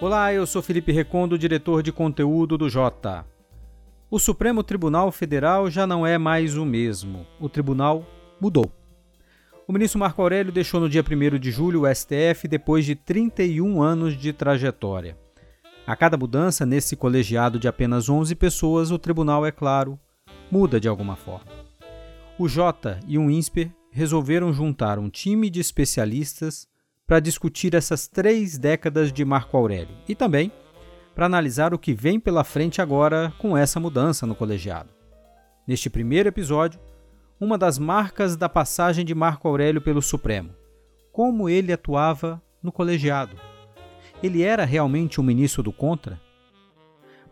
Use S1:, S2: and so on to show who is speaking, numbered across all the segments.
S1: Olá, eu sou Felipe Recondo, diretor de conteúdo do Jota. O Supremo Tribunal Federal já não é mais o mesmo. O tribunal mudou. O ministro Marco Aurélio deixou no dia 1 de julho o STF depois de 31 anos de trajetória. A cada mudança nesse colegiado de apenas 11 pessoas, o tribunal, é claro, muda de alguma forma. O Jota e o INSPER resolveram juntar um time de especialistas para discutir essas três décadas de Marco Aurélio e também para analisar o que vem pela frente agora com essa mudança no colegiado. Neste primeiro episódio, uma das marcas da passagem de Marco Aurélio pelo Supremo: como ele atuava no colegiado. Ele era realmente um ministro do contra?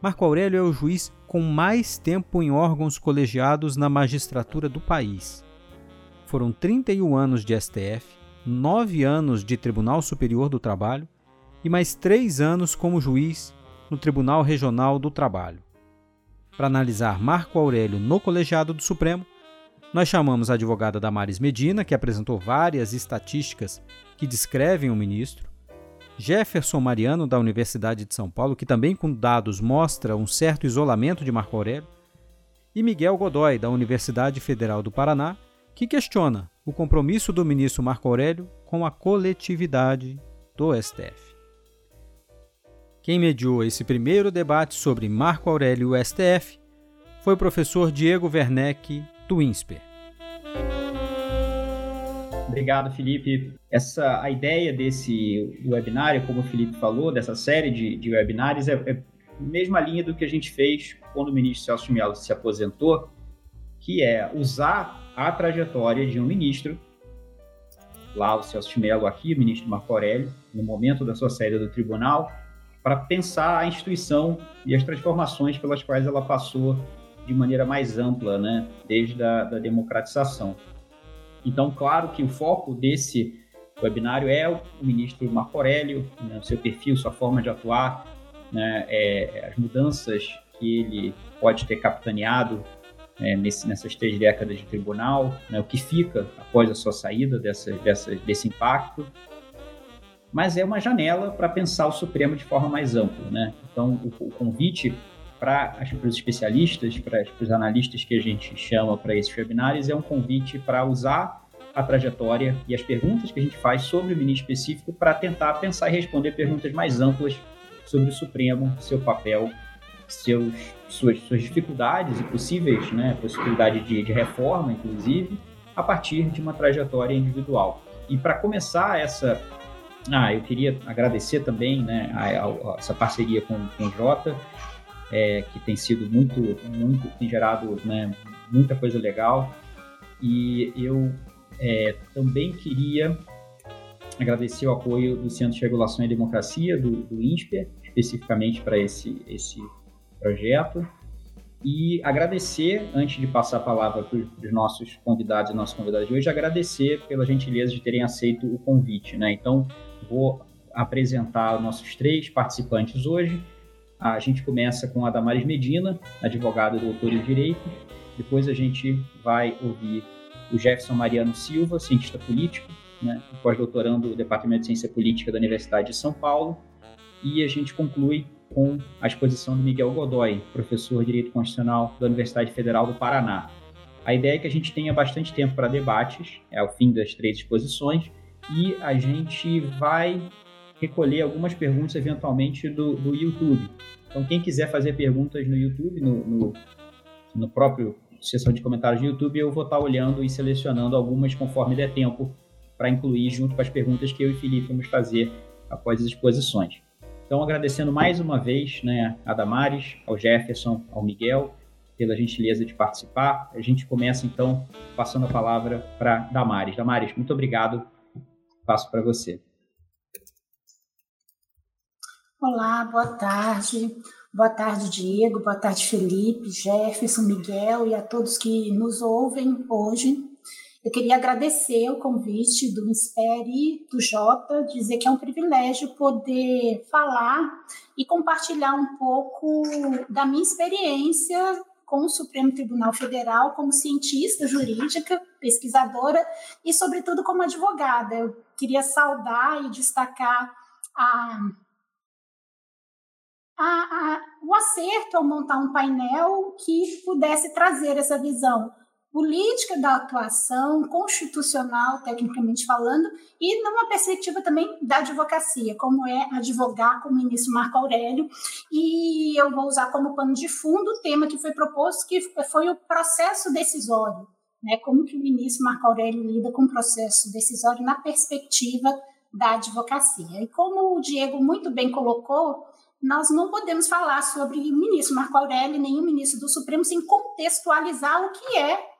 S1: Marco Aurélio é o juiz com mais tempo em órgãos colegiados na magistratura do país. Foram 31 anos de STF, nove anos de Tribunal Superior do Trabalho e mais três anos como juiz no Tribunal Regional do Trabalho. Para analisar Marco Aurélio no Colegiado do Supremo, nós chamamos a advogada Damares Medina, que apresentou várias estatísticas que descrevem o ministro, Jefferson Mariano, da Universidade de São Paulo, que também com dados mostra um certo isolamento de Marco Aurélio, e Miguel Godoy, da Universidade Federal do Paraná, que questiona o compromisso do ministro Marco Aurélio com a coletividade do STF. Quem mediou esse primeiro debate sobre Marco Aurélio e o STF foi o professor Diego Werneck, INSPER.
S2: Obrigado, Felipe. Essa, a ideia desse webinário, como o Felipe falou, dessa série de, de webinários, é, é a mesma linha do que a gente fez quando o ministro Celso Mello se aposentou, que é usar a trajetória de um ministro, lá o Celso Mello aqui, o ministro Marco Aurélio, no momento da sua saída do tribunal, para pensar a instituição e as transformações pelas quais ela passou de maneira mais ampla, né, desde a da democratização. Então, claro que o foco desse webinário é o ministro Marco Aurélio, né, seu perfil, sua forma de atuar, né, é, as mudanças que ele pode ter capitaneado é, nesse, nessas três décadas de tribunal, né, o que fica após a sua saída dessa, dessa, desse impacto, mas é uma janela para pensar o Supremo de forma mais ampla. Né? Então, o, o convite para os especialistas, para os analistas que a gente chama para esses webinários, é um convite para usar a trajetória e as perguntas que a gente faz sobre o ministro específico para tentar pensar e responder perguntas mais amplas sobre o Supremo, seu papel, seus suas, suas dificuldades e possíveis, né, possibilidade de, de reforma, inclusive, a partir de uma trajetória individual. E para começar essa, ah, eu queria agradecer também, né, a, a, a essa parceria com, com o Jota, é, que tem sido muito, muito, tem gerado, né, muita coisa legal. E eu é, também queria agradecer o apoio do Centro de Regulação e Democracia, do, do INSPER, especificamente para esse, esse projeto. E agradecer, antes de passar a palavra para os nossos convidados e nossas convidadas de hoje, agradecer pela gentileza de terem aceito o convite. Né? Então, vou apresentar nossos três participantes hoje. A gente começa com a Damares Medina, advogada doutora em Direito. Depois a gente vai ouvir o Jefferson Mariano Silva, cientista político, né, pós-doutorando do Departamento de Ciência Política da Universidade de São Paulo. E a gente conclui com a exposição do Miguel Godoy, professor de Direito Constitucional da Universidade Federal do Paraná. A ideia é que a gente tenha bastante tempo para debates, é o fim das três exposições, e a gente vai recolher algumas perguntas eventualmente do, do YouTube. Então, quem quiser fazer perguntas no YouTube, no, no, no próprio seção de comentários do YouTube, eu vou estar olhando e selecionando algumas conforme der tempo para incluir junto com as perguntas que eu e Felipe vamos fazer após as exposições. Então, agradecendo mais uma vez né, a Damares, ao Jefferson, ao Miguel, pela gentileza de participar. A gente começa, então, passando a palavra para Damares. Damares, muito obrigado. Passo para você.
S3: Olá, boa tarde. Boa tarde, Diego. Boa tarde, Felipe, Jefferson, Miguel e a todos que nos ouvem hoje. Eu queria agradecer o convite do Inspire, do Jota, dizer que é um privilégio poder falar e compartilhar um pouco da minha experiência com o Supremo Tribunal Federal como cientista jurídica, pesquisadora e, sobretudo, como advogada. Eu queria saudar e destacar a a, a, o acerto ao montar um painel que pudesse trazer essa visão política da atuação, constitucional, tecnicamente falando, e numa perspectiva também da advocacia, como é advogar com o ministro Marco Aurélio. E eu vou usar como pano de fundo o tema que foi proposto, que foi o processo decisório. Né? Como que o ministro Marco Aurélio lida com o processo decisório na perspectiva da advocacia. E como o Diego muito bem colocou, nós não podemos falar sobre o ministro Marco Aurélio, nem o ministro do Supremo, sem contextualizar o que é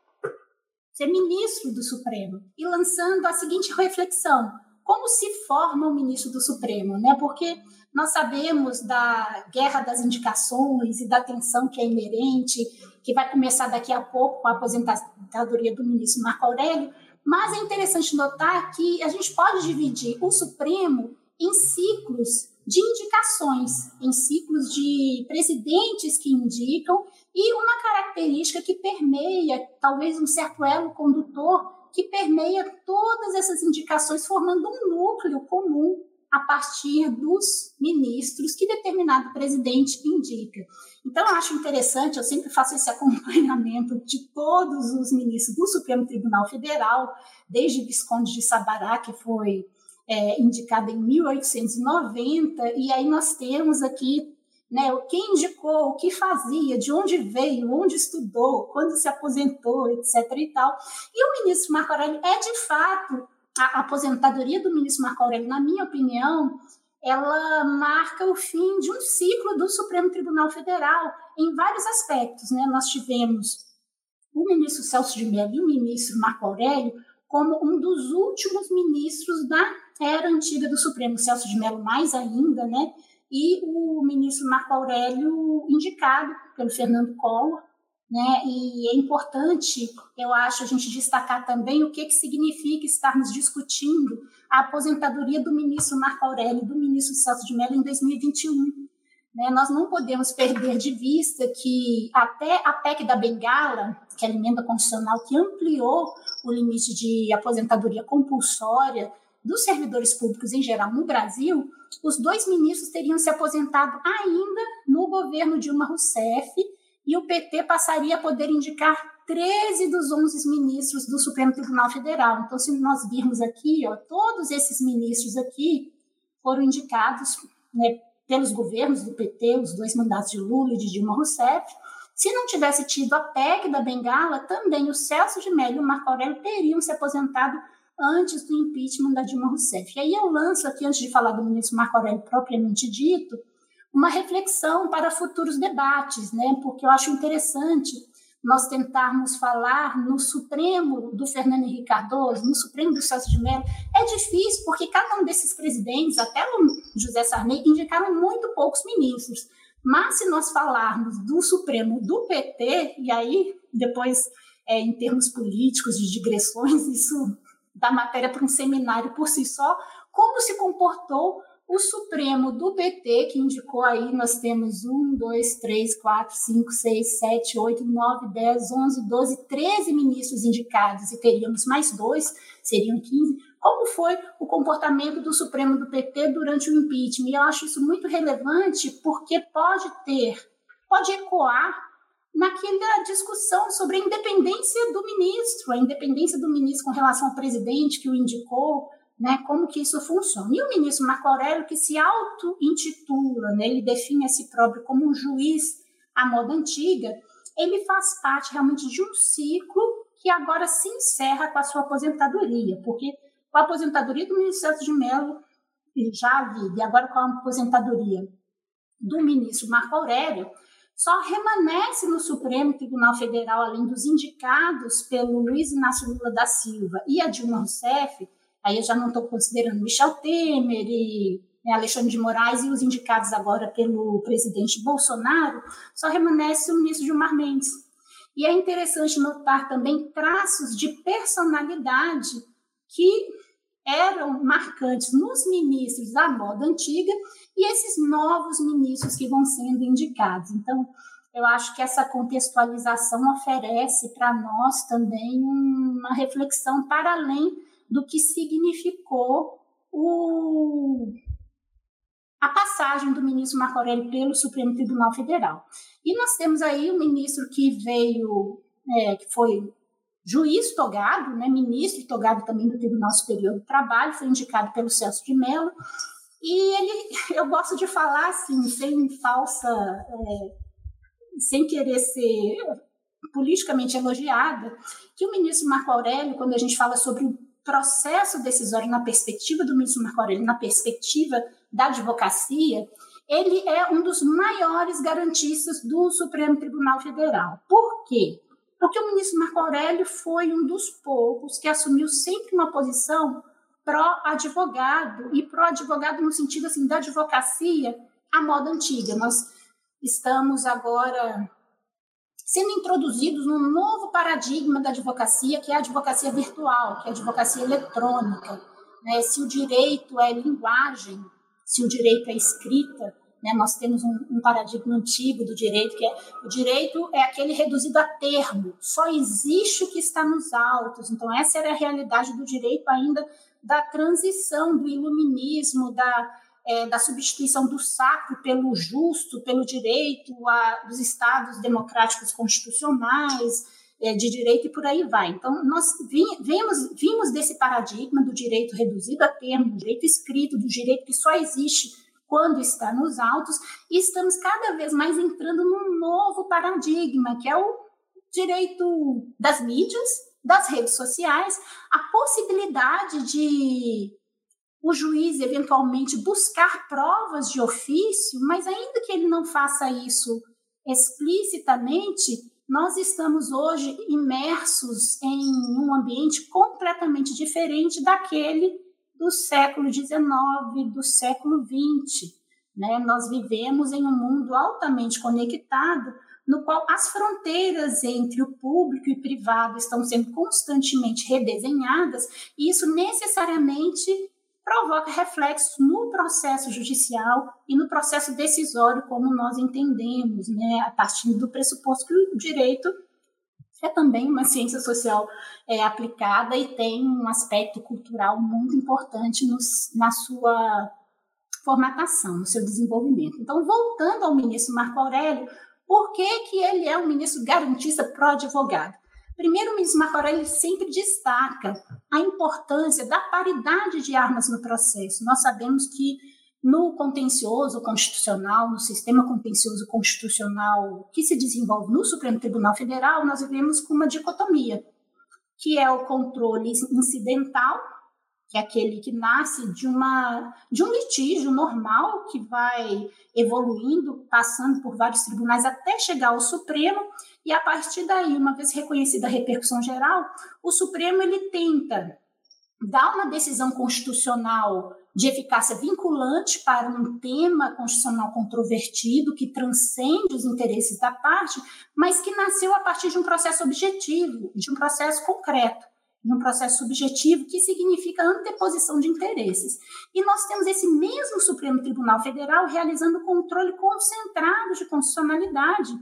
S3: ser ministro do Supremo e lançando a seguinte reflexão: como se forma o ministro do Supremo, né? Porque nós sabemos da guerra das indicações e da tensão que é inerente, que vai começar daqui a pouco com a aposentadoria do ministro Marco Aurélio, mas é interessante notar que a gente pode dividir o Supremo em ciclos de indicações, em ciclos de presidentes que indicam, e uma característica que permeia, talvez um certo elo condutor, que permeia todas essas indicações, formando um núcleo comum a partir dos ministros que determinado presidente indica. Então, eu acho interessante, eu sempre faço esse acompanhamento de todos os ministros do Supremo Tribunal Federal, desde Visconde de Sabará, que foi é, indicada em 1890, e aí nós temos aqui né, quem indicou, o que fazia, de onde veio, onde estudou, quando se aposentou, etc. e tal. E o ministro Marco Aurélio é, de fato, a aposentadoria do ministro Marco Aurélio, na minha opinião, ela marca o fim de um ciclo do Supremo Tribunal Federal em vários aspectos. Né? Nós tivemos o ministro Celso de Mello e o ministro Marco Aurélio como um dos últimos ministros da era antiga do Supremo, Celso de Mello mais ainda, né? E o ministro Marco Aurélio indicado pelo Fernando Collor, né? E é importante, eu acho, a gente destacar também o que, que significa estarmos discutindo a aposentadoria do ministro Marco Aurélio e do ministro Celso de Mello em 2021. Né? Nós não podemos perder de vista que até a PEC da Bengala, que é a emenda constitucional que ampliou o limite de aposentadoria compulsória dos servidores públicos em geral no Brasil, os dois ministros teriam se aposentado ainda no governo Dilma Rousseff e o PT passaria a poder indicar 13 dos 11 ministros do Supremo Tribunal Federal. Então, se nós virmos aqui, ó, todos esses ministros aqui foram indicados né, pelos governos do PT, os dois mandatos de Lula e de Dilma Rousseff. Se não tivesse tido a PEC da Bengala, também o Celso de Mello e o Marco Aurélio teriam se aposentado antes do impeachment da Dilma Rousseff. E aí eu lanço aqui, antes de falar do ministro Marco Aurélio propriamente dito, uma reflexão para futuros debates, né? porque eu acho interessante nós tentarmos falar no Supremo do Fernando Henrique Cardoso, no Supremo do Celso de Mello. É difícil, porque cada um desses presidentes, até o José Sarney, indicaram muito poucos ministros. Mas se nós falarmos do Supremo do PT, e aí depois, é, em termos políticos, de digressões, isso dá matéria para um seminário por si só, como se comportou o Supremo do PT, que indicou aí, nós temos 1, 2, 3, 4, 5, 6, 7, 8, 9, 10, 11, 12, 13 ministros indicados e teríamos mais dois, seriam 15. Como foi o comportamento do Supremo do PT durante o impeachment? E eu acho isso muito relevante porque pode ter, pode ecoar naquela discussão sobre a independência do ministro, a independência do ministro com relação ao presidente que o indicou, né, como que isso funciona. E o ministro Marco Aurélio, que se auto-intitula, né, ele define a si próprio como um juiz à moda antiga, ele faz parte realmente de um ciclo que agora se encerra com a sua aposentadoria, porque com a aposentadoria do ministro Celso de Mello, já havia, e agora com a aposentadoria do ministro Marco Aurélio, só remanesce no Supremo Tribunal Federal, além dos indicados pelo Luiz Inácio Lula da Silva e a Dilma Rousseff, aí eu já não estou considerando Michel Temer e né, Alexandre de Moraes e os indicados agora pelo presidente Bolsonaro, só remanesce o ministro Gilmar Mendes. E é interessante notar também traços de personalidade que eram marcantes nos ministros da moda antiga e esses novos ministros que vão sendo indicados. Então, eu acho que essa contextualização oferece para nós também uma reflexão para além do que significou o, a passagem do ministro Marco Aurélio pelo Supremo Tribunal Federal. E nós temos aí o ministro que veio, é, que foi juiz togado, né, ministro togado também do Tribunal Superior do Trabalho, foi indicado pelo Celso de Mello, e ele, eu gosto de falar assim, sem falsa, é, sem querer ser politicamente elogiada, que o ministro Marco Aurélio, quando a gente fala sobre o processo decisório na perspectiva do ministro Marco Aurélio, na perspectiva da advocacia, ele é um dos maiores garantistas do Supremo Tribunal Federal. Por quê? Porque o ministro Marco Aurélio foi um dos poucos que assumiu sempre uma posição pró-advogado, e pró-advogado no sentido assim, da advocacia à moda antiga. Nós estamos agora sendo introduzidos num novo paradigma da advocacia, que é a advocacia virtual, que é a advocacia eletrônica. Né? Se o direito é linguagem, se o direito é escrita, né? nós temos um, um, paradigma antigo do direito, que é o direito é aquele reduzido a termo, só existe o que está nos autos. Então, essa era a realidade do direito ainda da transição do iluminismo, da, é, da substituição do sacro pelo justo, pelo direito a, dos estados democráticos constitucionais, é, de direito e por aí vai. Então, nós vimos, vimos desse paradigma do direito reduzido a termo, do direito escrito, do direito que só existe quando está nos autos, e estamos cada vez mais entrando num novo paradigma, que é o direito das mídias, das redes sociais, a possibilidade de o juiz eventualmente buscar provas de ofício, mas ainda que ele não faça isso explicitamente, nós estamos hoje imersos em um ambiente completamente diferente daquele do século XIX, do século XX. Né? Nós vivemos em um mundo altamente conectado, no qual as fronteiras entre o público e privado estão sendo constantemente redesenhadas, e isso necessariamente provoca reflexos no processo judicial e no processo decisório, como nós entendemos, né, a partir do pressuposto que o direito é também uma ciência social é, aplicada e tem um aspecto cultural muito importante na sua formatação, no seu desenvolvimento. Então, voltando ao ministro Marco Aurélio, por que, que ele é um ministro garantista pró-advogado? Primeiro, o ministro Marco Aurélio sempre destaca a importância da paridade de armas no processo. Nós sabemos que no contencioso constitucional, no sistema contencioso constitucional que se desenvolve no Supremo Tribunal Federal, nós vivemos com uma dicotomia, que é o controle incidental que é aquele que nasce de, uma, de um litígio normal que vai evoluindo, passando por vários tribunais até chegar ao Supremo, e a partir daí, uma vez reconhecida a repercussão geral, o Supremo ele tenta dar uma decisão constitucional de eficácia vinculante para um tema constitucional controvertido que transcende os interesses da parte, mas que nasceu a partir de um processo objetivo, de um processo concreto num processo subjetivo, que significa anteposição de interesses. E nós temos esse mesmo Supremo Tribunal Federal realizando controle concentrado de constitucionalidade,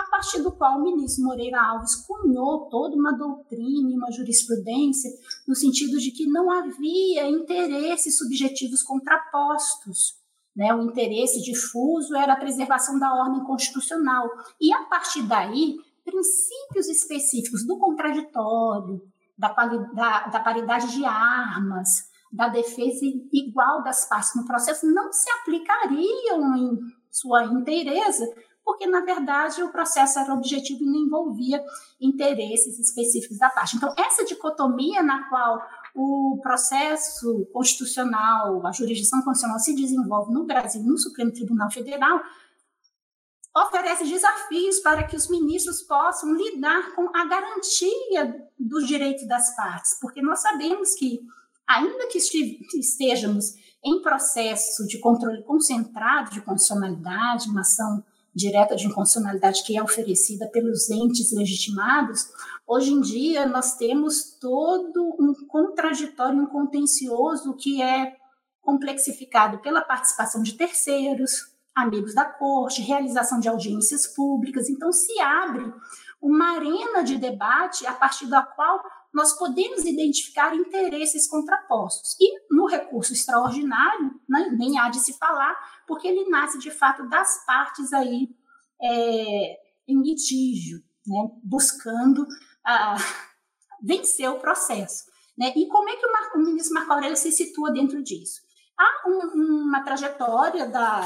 S3: a partir do qual o ministro Moreira Alves cunhou toda uma doutrina e uma jurisprudência no sentido de que não havia interesses subjetivos contrapostos. Né? O interesse difuso era a preservação da ordem constitucional. E, a partir daí, princípios específicos do contraditório, da, da, da paridade de armas, da defesa igual das partes no processo não se aplicariam em sua inteireza, porque, na verdade, o processo era objetivo e não envolvia interesses específicos da parte. Então, essa dicotomia na qual o processo constitucional, a jurisdição constitucional se desenvolve no Brasil, no Supremo Tribunal Federal, oferece desafios para que os ministros possam lidar com a garantia dos direitos das partes, porque nós sabemos que, ainda que estejamos em processo de controle concentrado de constitucionalidade, uma ação direta de inconstitucionalidade que é oferecida pelos entes legitimados, hoje em dia nós temos todo um contraditório, um contencioso que é complexificado pela participação de terceiros, amigos da corte, realização de audiências públicas. Então, se abre uma arena de debate a partir da qual nós podemos identificar interesses contrapostos. E no recurso extraordinário, né, nem há de se falar, porque ele nasce de fato das partes aí é, em litígio, né, buscando ah, vencer o processo. Né? E como é que o, o ministro Marco Aurélio se situa dentro disso? Há um, uma trajetória da,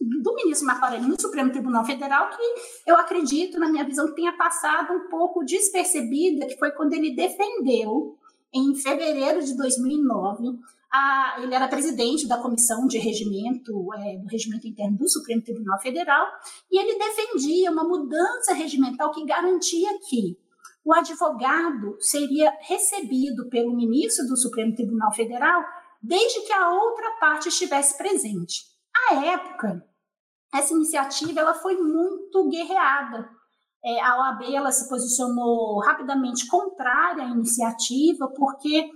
S3: do ministro Marco Aurélio no Supremo Tribunal Federal que eu acredito, na minha visão, tenha passado um pouco despercebida, que foi quando ele defendeu, em fevereiro de 2009, a, ele era presidente da comissão de regimento, é, do regimento interno do Supremo Tribunal Federal, e ele defendia uma mudança regimental que garantia que o advogado seria recebido pelo ministro do Supremo Tribunal Federal desde que a outra parte estivesse presente. À época, essa iniciativa ela foi muito guerreada. É, a OAB ela se posicionou rapidamente contrária à iniciativa, porque,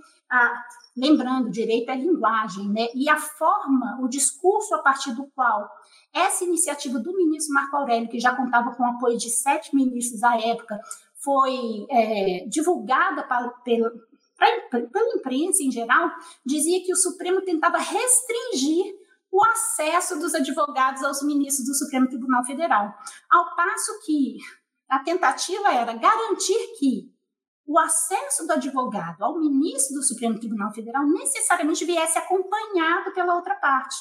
S3: lembrando, direito é linguagem, né? e a forma, o discurso a partir do qual essa iniciativa do ministro Marco Aurélio, que já contava com o apoio de sete ministros à época, foi é, divulgada para, pela, pela imprensa em geral, dizia que o Supremo tentava restringir o acesso dos advogados aos ministros do Supremo Tribunal Federal. Ao passo que a tentativa era garantir que o acesso do advogado ao ministro do Supremo Tribunal Federal necessariamente viesse acompanhado pela outra parte.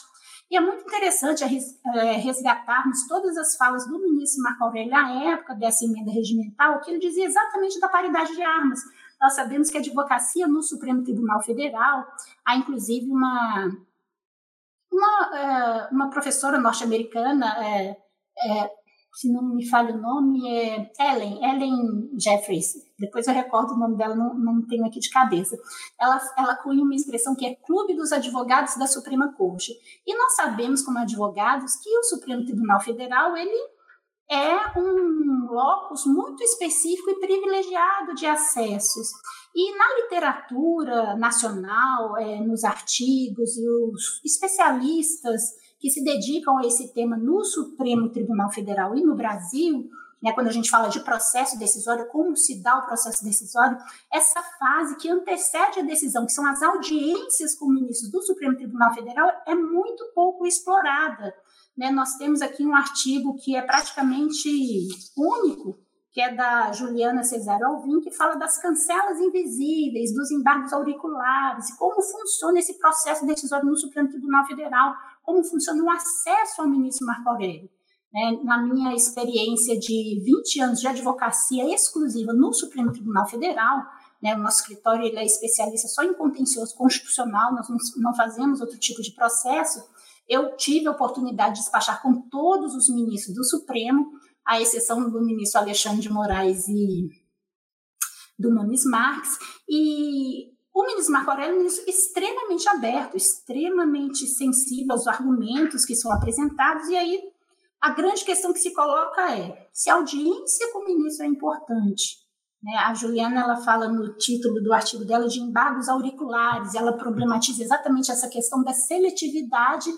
S3: E é muito interessante é, resgatarmos todas as falas do ministro Marco Aurélio à época dessa emenda regimental, que ele dizia exatamente da paridade de armas. Nós sabemos que a advocacia no Supremo Tribunal Federal há inclusive uma uma, é, uma professora norte-americana, é, é, se não me falha o nome, é Ellen, Ellen Jeffries. Depois eu recordo o nome dela, não, não tenho aqui de cabeça. Ela, ela cunha uma expressão que é Clube dos Advogados da Suprema Corte. E nós sabemos, como advogados, que o Supremo Tribunal Federal, ele é um locus muito específico e privilegiado de acessos. E na literatura nacional, é, nos artigos e os especialistas que se dedicam a esse tema no Supremo Tribunal Federal e no Brasil, né, quando a gente fala de processo decisório, como se dá o processo decisório, essa fase que antecede a decisão, que são as audiências com ministros do Supremo Tribunal Federal, é muito pouco explorada. Né? Nós temos aqui um artigo que é praticamente único, que é da Juliana Cesário Alvim, que fala das cancelas invisíveis, dos embargos auriculares, como funciona esse processo decisório no Supremo Tribunal Federal, como funciona o acesso ao ministro Marco Aurélio. Né? Na minha experiência de 20 anos de advocacia exclusiva no Supremo Tribunal Federal, né, o nosso escritório ele é especialista só em contencioso constitucional, nós não fazemos outro tipo de processo. Eu tive a oportunidade de despachar com todos os ministros do Supremo, à exceção do ministro Alexandre de Moraes e do Nunes Marques, e o ministro Marco Aurélio é um ministro extremamente aberto, extremamente sensível aos argumentos que são apresentados, e aí a grande questão que se coloca é se a audiência com o ministro é importante. Né? A Juliana ela fala no título do artigo dela de embargos auriculares, ela problematiza exatamente essa questão da seletividade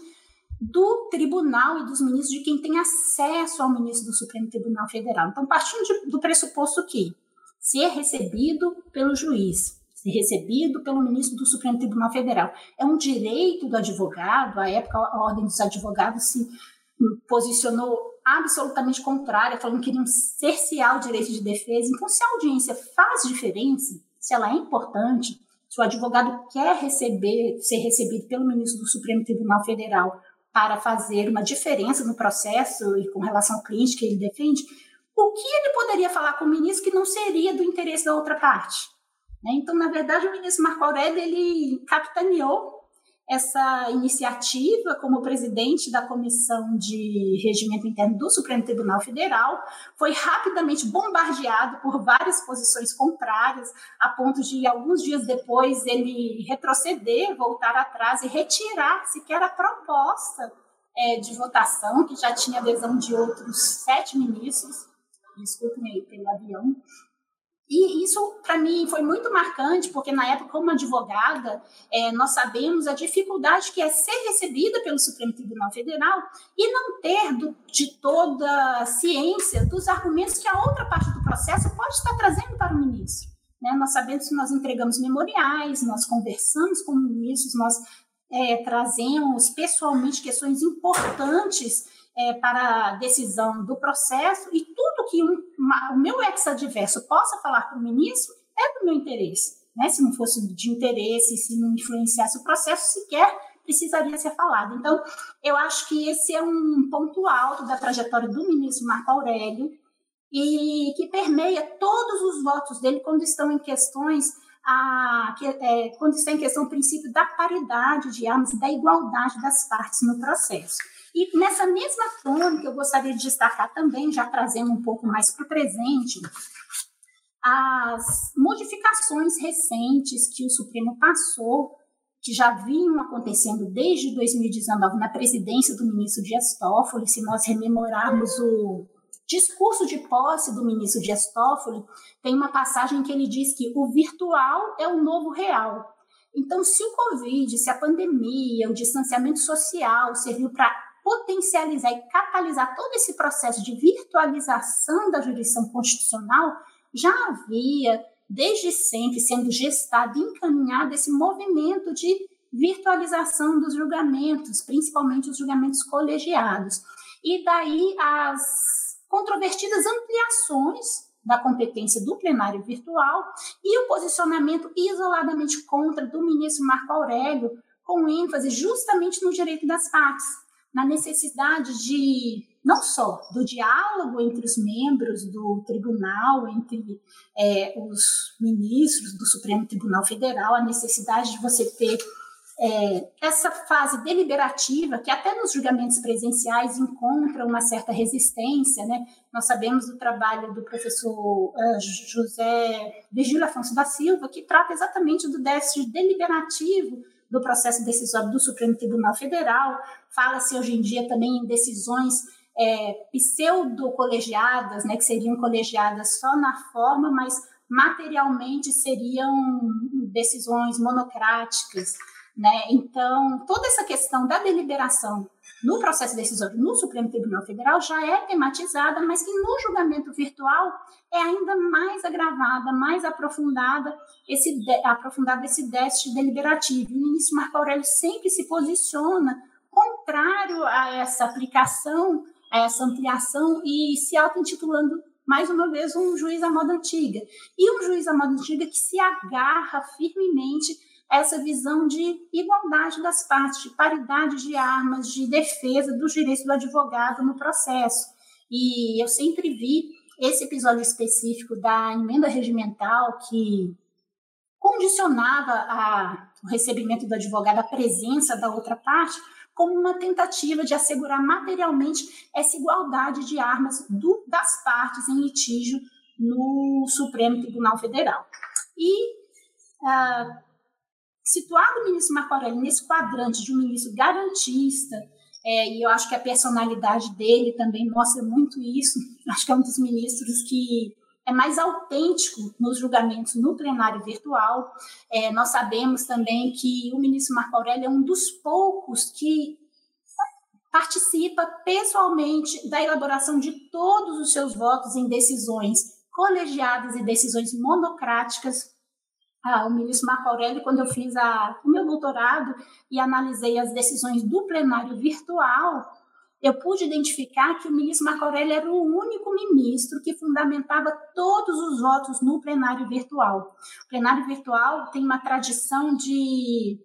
S3: do tribunal e dos ministros, de quem tem acesso ao ministro do Supremo Tribunal Federal. Então, partindo de, do pressuposto que ser recebido pelo juiz, ser recebido pelo ministro do Supremo Tribunal Federal, é um direito do advogado, à época a Ordem dos Advogados se posicionou absolutamente contrária, falando que queriam cercear o direito de defesa. Então, se a audiência faz diferença, se ela é importante, se o advogado quer receber, ser recebido pelo ministro do Supremo Tribunal Federal para fazer uma diferença no processo e com relação ao cliente que ele defende, o que ele poderia falar com o ministro que não seria do interesse da outra parte? Né? Então, na verdade, o ministro Marco Aurélio ele capitaneou essa iniciativa como presidente da Comissão de Regimento Interno do Supremo Tribunal Federal, foi rapidamente bombardeado por várias posições contrárias, a ponto de, alguns dias depois, ele retroceder, voltar atrás e retirar sequer a proposta é, de votação, que já tinha adesão de outros sete ministros, desculpem aí pelo avião, e isso, para mim, foi muito marcante, porque na época, como advogada, é, nós sabemos a dificuldade que é ser recebida pelo Supremo Tribunal Federal e não ter do, de toda a ciência dos argumentos que a outra parte do processo pode estar trazendo para o ministro. Né? Nós sabemos que nós entregamos memoriais, nós conversamos com ministros, nós é, trazemos pessoalmente questões importantes é, para a decisão do processo e tudo que um, uma, o meu ex-adverso possa falar para o ministro é do meu interesse. Né? Se não fosse de interesse, se não influenciasse o processo, sequer precisaria ser falado. Então, eu acho que esse é um ponto alto da trajetória do ministro Marco Aurélio e que permeia todos os votos dele quando estão em questões a, que, é, quando está em questão o princípio da paridade de armas da igualdade das partes no processo. E nessa mesma tônica, eu gostaria de destacar também, já trazendo um pouco mais para o presente, as modificações recentes que o Supremo passou, que já vinham acontecendo desde 2019 na presidência do ministro Dias Toffoli, se nós rememorarmos o discurso de posse do ministro Dias Toffoli, tem uma passagem que ele diz que o virtual é o novo real. Então, se o Covid, se a pandemia, o distanciamento social serviu para potencializar e catalisar todo esse processo de virtualização da jurisdição constitucional, já havia, desde sempre, sendo gestado e encaminhado esse movimento de virtualização dos julgamentos, principalmente os julgamentos colegiados. E daí as controvertidas ampliações da competência do plenário virtual e o posicionamento isoladamente contra do ministro Marco Aurélio, com ênfase justamente no direito das partes, na necessidade de não só do diálogo entre os membros do tribunal, entre é, os ministros do Supremo Tribunal Federal, a necessidade de você ter é, essa fase deliberativa, que até nos julgamentos presenciais encontra uma certa resistência, né? Nós sabemos do trabalho do professor uh, José Virgílio Afonso da Silva, que trata exatamente do déficit deliberativo do processo decisório do Supremo Tribunal Federal. Fala-se hoje em dia também em decisões é, pseudo-colegiadas, né, que seriam colegiadas só na forma, mas materialmente seriam decisões monocráticas. Né? Então, toda essa questão da deliberação no processo decisório no Supremo Tribunal Federal já é tematizada, mas que no julgamento virtual é ainda mais agravada, mais aprofundada esse, aprofundado esse déficit deliberativo. E o ministro Marco Aurélio sempre se posiciona contrário a essa aplicação, a essa ampliação e se auto-intitulando mais uma vez um juiz à moda antiga. E um juiz à moda antiga que se agarra firmemente essa visão de igualdade das partes, de paridade de armas, de defesa dos direitos do advogado no processo. E eu sempre vi esse episódio específico da emenda regimental que condicionava a, o recebimento do advogado à presença da outra parte como uma tentativa de assegurar materialmente essa igualdade de armas do, das partes em litígio no Supremo Tribunal Federal. E uh, situado o ministro Marco Aurélio nesse quadrante de um ministro garantista, é, e eu acho que a personalidade dele também mostra muito isso, acho que é um dos ministros que é mais autêntico nos julgamentos no plenário virtual. É, nós sabemos também que o ministro Marco Aurélio é um dos poucos que participa pessoalmente da elaboração de todos os seus votos em decisões colegiadas e decisões monocráticas ah, o ministro Marco Aurélio, quando eu fiz a, o meu doutorado e analisei as decisões do plenário virtual, eu pude identificar que o ministro Marco Aurélio era o único ministro que fundamentava todos os votos no plenário virtual. O plenário virtual tem uma tradição de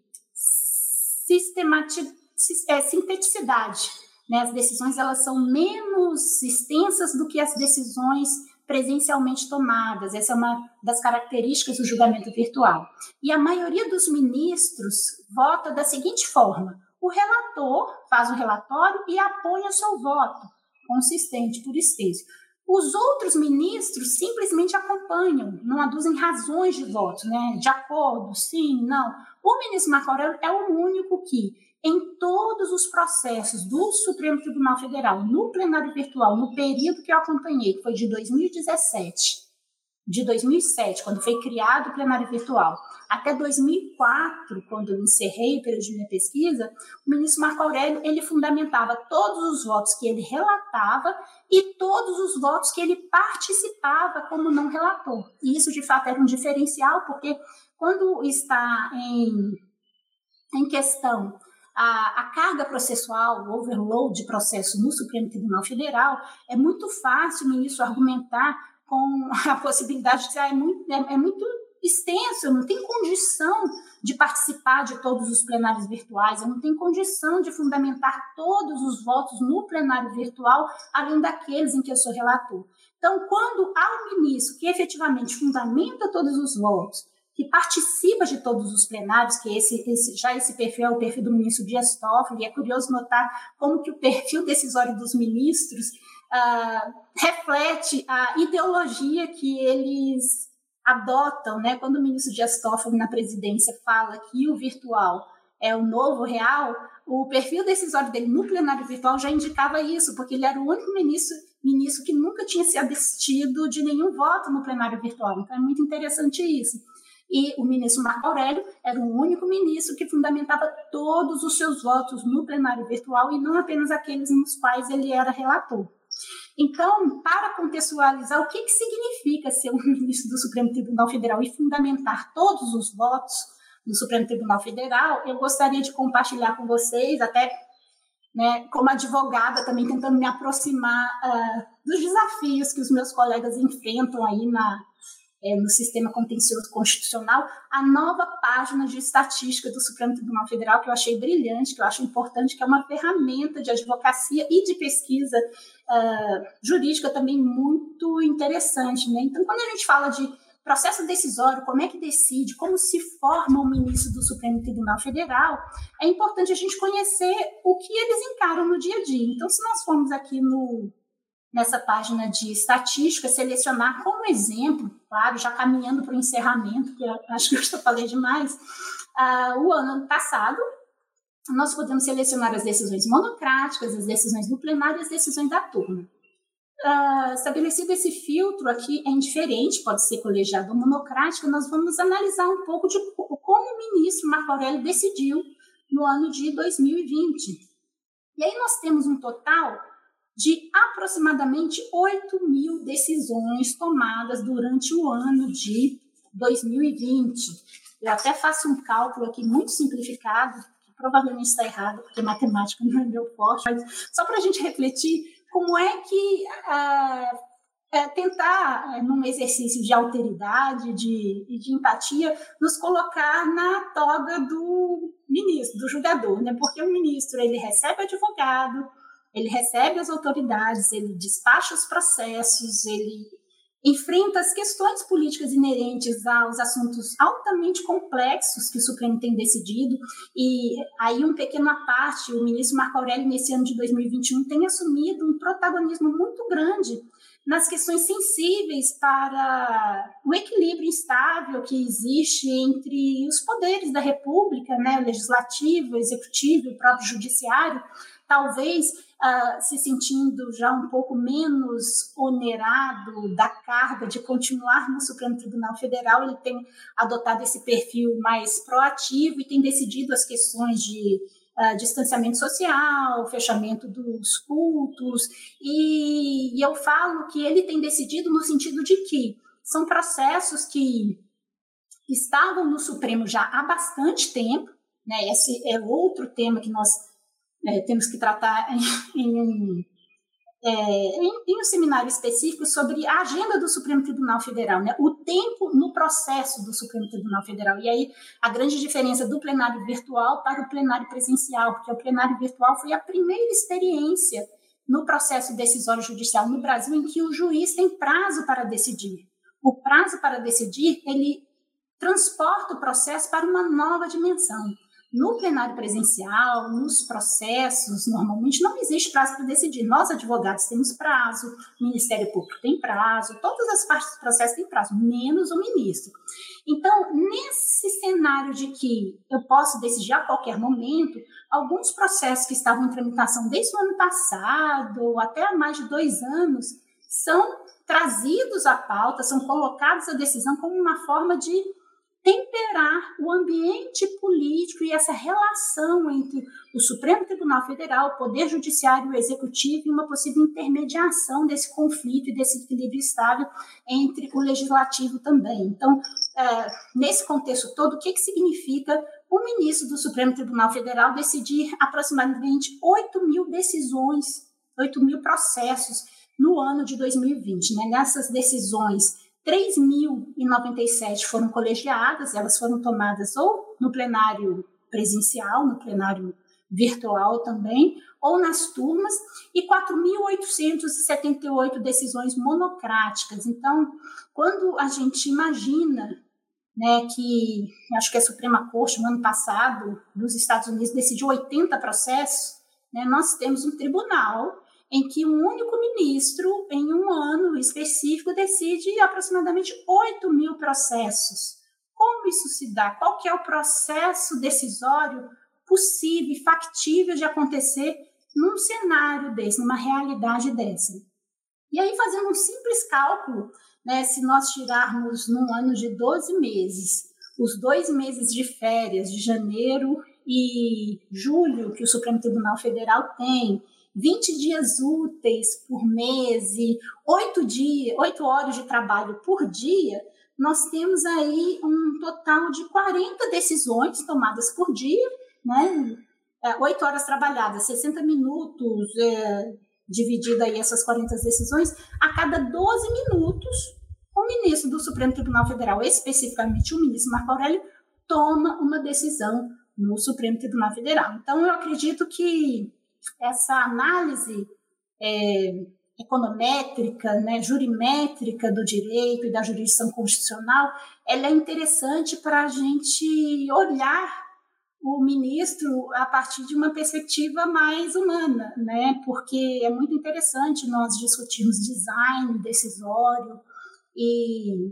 S3: é, sinteticidade. Né? As decisões elas são menos extensas do que as decisões presencialmente tomadas. Essa é uma das características do julgamento virtual. E a maioria dos ministros vota da seguinte forma: o relator faz o relatório e apoia seu voto, consistente por extenso. Os outros ministros simplesmente acompanham, não aduzem razões de voto, né? De acordo, sim, não. O ministro Marco Aurélio é o único que em todos os processos do Supremo Tribunal Federal, no plenário virtual, no período que eu acompanhei, que foi de 2017 de 2007, quando foi criado o plenário virtual, até 2004, quando eu encerrei o período de minha pesquisa, o ministro Marco Aurélio ele fundamentava todos os votos que ele relatava e todos os votos que ele participava como não relator. E isso, de fato, era um diferencial, porque quando está em, em questão a, a, carga processual, o overload de processo no Supremo Tribunal Federal, é muito fácil o ministro argumentar com a possibilidade de que ah, é, muito, é, é muito extenso, eu não tenho condição de participar de todos os plenários virtuais, eu não tenho condição de fundamentar todos os votos no plenário virtual, além daqueles em que eu sou relator. Então, quando há um ministro que efetivamente fundamenta todos os votos, que participa de todos os plenários, que esse, esse, já esse perfil é o perfil do ministro Dias Toffoli, é curioso notar como que o perfil decisório dos ministros uh, reflete a ideologia que eles adotam, né? Quando o ministro Dias Toffoli na presidência fala que o virtual é o novo real, o perfil decisório dele no plenário virtual já indicava isso, porque ele era o único ministro, ministro que nunca tinha se abstido de nenhum voto no plenário virtual. Então é muito interessante isso. E o ministro Marco Aurélio era o único ministro que fundamentava todos os seus votos no plenário virtual e não apenas aqueles nos quais ele era relator. Então, para contextualizar o que, que significa ser um ministro do Supremo Tribunal Federal e fundamentar todos os votos do Supremo Tribunal Federal, eu gostaria de compartilhar com vocês, até né, como advogada, também tentando me aproximar uh, dos desafios que os meus colegas enfrentam aí na, é, no sistema contencioso constitucional, a nova página de estatística do Supremo Tribunal Federal, que eu achei brilhante, que eu acho importante, que é uma ferramenta de advocacia e de pesquisa uh, jurídica também muito interessante. Né? Então, quando a gente fala de processo decisório, como é que decide, como se forma o ministro do Supremo Tribunal Federal, é importante a gente conhecer o que eles encaram no dia a dia. Então, se nós formos aqui no nessa página de estatística, selecionar como exemplo, claro, já caminhando para o encerramento, que acho que eu já falei demais, uh, o ano passado, nós podemos selecionar as decisões monocráticas, as decisões do plenário e as decisões da turma. Uh, estabelecido esse filtro aqui é indiferente, pode ser colegiado ou monocrático, nós vamos analisar um pouco de como o ministro Marco Aurélio decidiu no ano de 2020. E aí nós temos um total de aproximadamente 8 mil decisões tomadas durante o ano de 2020. Eu até faço um cálculo aqui muito simplificado, que provavelmente está errado, porque matemática não é meu forte, mas só para a gente refletir como é que uh, é, tentar, é, num exercício de alteridade de, de empatia, nos colocar na toga do ministro, do julgador, né? porque o ministro ele recebe advogado, ele recebe as autoridades, ele despacha os processos, ele enfrenta as questões políticas inerentes aos assuntos altamente complexos que o Supremo tem decidido. E aí, um pequeno à parte, o ministro Marco Aurélio, nesse ano de 2021, tem assumido um protagonismo muito grande nas questões sensíveis para o equilíbrio instável que existe entre os poderes da República, né, o legislativo, o executivo, o próprio judiciário, talvez uh, se sentindo já um pouco menos onerado da carga de continuar no Supremo Tribunal Federal, ele tem adotado esse perfil mais proativo e tem decidido as questões de uh, distanciamento social, fechamento dos cultos, e, e eu falo que ele tem decidido no sentido de que são processos que estavam no Supremo já há bastante tempo, né? Esse é outro tema que nós é, temos que tratar em, em, é, em, em, um seminário específico sobre a agenda do Supremo Tribunal Federal, né? o tempo no processo do Supremo Tribunal Federal. E aí a grande diferença do plenário virtual para o plenário presencial, porque o plenário virtual foi a primeira experiência no processo decisório judicial no Brasil em que o juiz tem prazo para decidir. O prazo para decidir, ele transporta o processo para uma nova dimensão. No plenário presencial, nos processos, normalmente não existe prazo para decidir. Nós, advogados, temos prazo, o Ministério Público tem prazo, todas as partes do processo têm prazo, menos o ministro. Então, nesse cenário de que eu posso decidir a qualquer momento, alguns processos que estavam em tramitação desde o ano passado, até há mais de dois anos, são trazidos à pauta, são colocados à decisão como uma forma de temperar o ambiente político e essa relação entre o Supremo Tribunal Federal, o Poder Judiciário e o Executivo e uma possível intermediação desse conflito e desse equilíbrio estável entre o Legislativo também. Então, é, nesse contexto todo, o que, que significa o ministro do Supremo Tribunal Federal decidir aproximadamente 8 mil decisões, 8 mil processos no ano de 2020? Né? Nessas decisões 3.097 foram colegiadas, elas foram tomadas ou no plenário presencial, no plenário virtual também, ou nas turmas, e 4.878 decisões monocráticas. Então, quando a gente imagina né, que acho que a Suprema Corte, no ano passado, dos Estados Unidos, decidiu 80 processos, né, nós temos um tribunal em que um único ministro, em um ano específico, decide aproximadamente 8 mil processos. Como isso se dá? Qual que é o processo decisório possível e factível de acontecer num cenário desse, numa realidade dessa? E aí, fazendo um simples cálculo, né, se nós tirarmos num ano de 12 meses, os dois meses de férias de janeiro e julho que o Supremo Tribunal Federal tem, 20 dias úteis por mês e 8, dias, 8 horas de trabalho por dia, nós temos aí um total de 40 decisões tomadas por dia, né? 8 é, horas trabalhadas, 60 minutos, é, dividida aí essas 40 decisões, a cada 12 minutos, o ministro do Supremo Tribunal Federal, especificamente o ministro Marco Aurélio, toma uma decisão no Supremo Tribunal Federal. Então, eu acredito que essa análise é, econométrica, né, jurimétrica do direito e da jurisdição constitucional, ela é interessante para a gente olhar o ministro a partir de uma perspectiva mais humana, né? Porque é muito interessante nós discutirmos design decisório e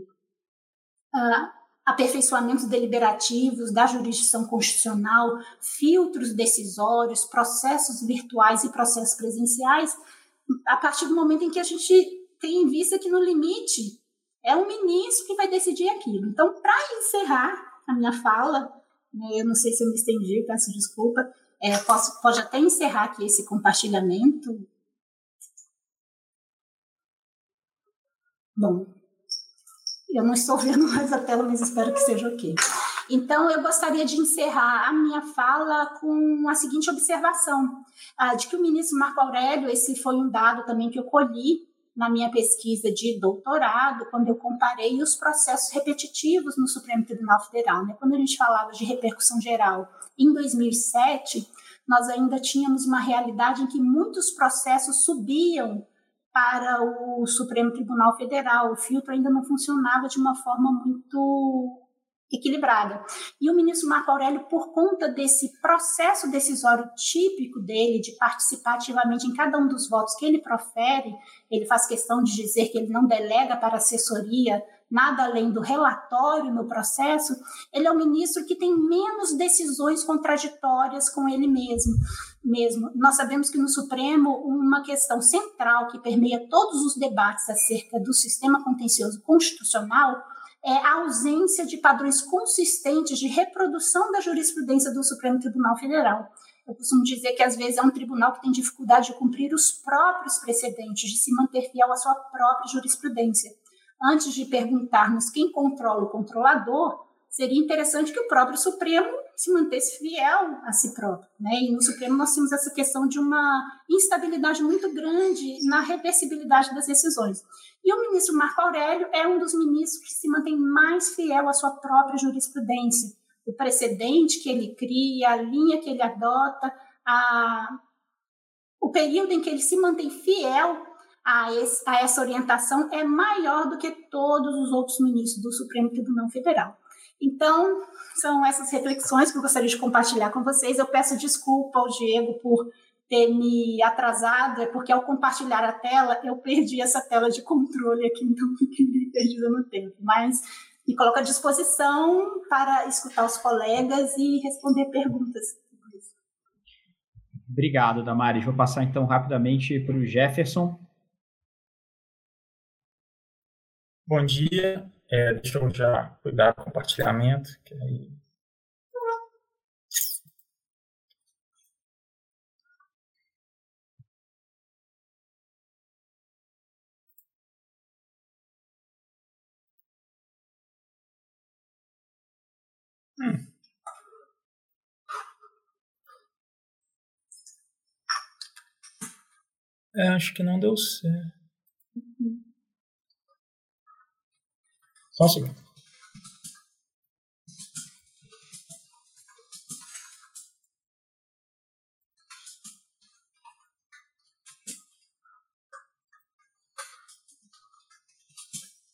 S3: uh, aperfeiçoamentos deliberativos da jurisdição constitucional, filtros decisórios, processos virtuais e processos presenciais, a partir do momento em que a gente tem em vista que no limite é o ministro que vai decidir aquilo. Então, para encerrar a minha fala, né, eu não sei se eu me estendi, peço desculpa, é, posso, pode até encerrar aqui esse compartilhamento. Bom, eu não estou vendo mais a tela, mas espero que seja ok. Então, eu gostaria de encerrar a minha fala com a seguinte observação: ah, de que o ministro Marco Aurélio, esse foi um dado também que eu colhi na minha pesquisa de doutorado, quando eu comparei os processos repetitivos no Supremo Tribunal Federal. Né? Quando a gente falava de repercussão geral em 2007, nós ainda tínhamos uma realidade em que muitos processos subiam para o Supremo Tribunal Federal. O filtro ainda não funcionava de uma forma muito equilibrada. E o ministro Marco Aurélio, por conta desse processo decisório típico dele, de participar ativamente em cada um dos votos que ele profere, ele faz questão de dizer que ele não delega para assessoria nada além do relatório no processo, ele é o ministro que tem menos decisões contraditórias com ele mesmo. Mesmo. Nós sabemos que no Supremo, uma questão central que permeia todos os debates acerca do sistema contencioso constitucional é a ausência de padrões consistentes de reprodução da jurisprudência do Supremo Tribunal Federal. Eu costumo dizer que às vezes é um tribunal que tem dificuldade de cumprir os próprios precedentes, de se manter fiel à sua própria jurisprudência antes de perguntarmos quem controla o controlador, seria interessante que o próprio Supremo se mantesse fiel a si próprio. Né? E no Supremo nós temos essa questão de uma instabilidade muito grande na reversibilidade das decisões. E o ministro Marco Aurélio é um dos ministros que se mantém mais fiel à sua própria jurisprudência. O precedente que ele cria, a linha que ele adota, a... o período em que ele se mantém fiel a, esse, a essa orientação é maior do que todos os outros ministros do Supremo Tribunal Federal. Então, são essas reflexões que eu gostaria de compartilhar com vocês. Eu peço desculpa ao Diego por ter me atrasado, é porque ao compartilhar a tela, eu perdi essa tela de controle aqui, então fiquei perdida no tempo. Mas me coloco à disposição para escutar os colegas e responder perguntas.
S2: Obrigado, Damares. Vou passar então rapidamente para o Jefferson
S4: Bom dia. É, deixa eu já cuidar do compartilhamento, que aí Hum. É, acho que não deu certo. Só um segundo.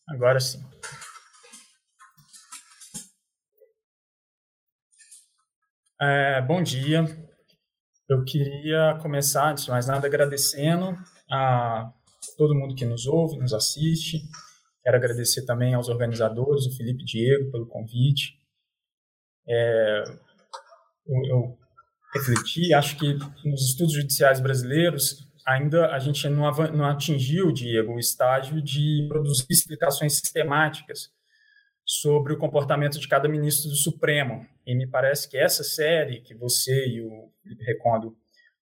S4: Agora sim. É, bom dia. Eu queria começar, antes de mais nada, agradecendo a todo mundo que nos ouve, nos assiste. Quero agradecer também aos organizadores, o Felipe e Diego, pelo convite. É, eu, eu refleti, acho que nos estudos judiciais brasileiros ainda a gente não, não atingiu, Diego, o estágio de produzir explicações sistemáticas sobre o comportamento de cada ministro do Supremo. E me parece que essa série que você e o Felipe Recondo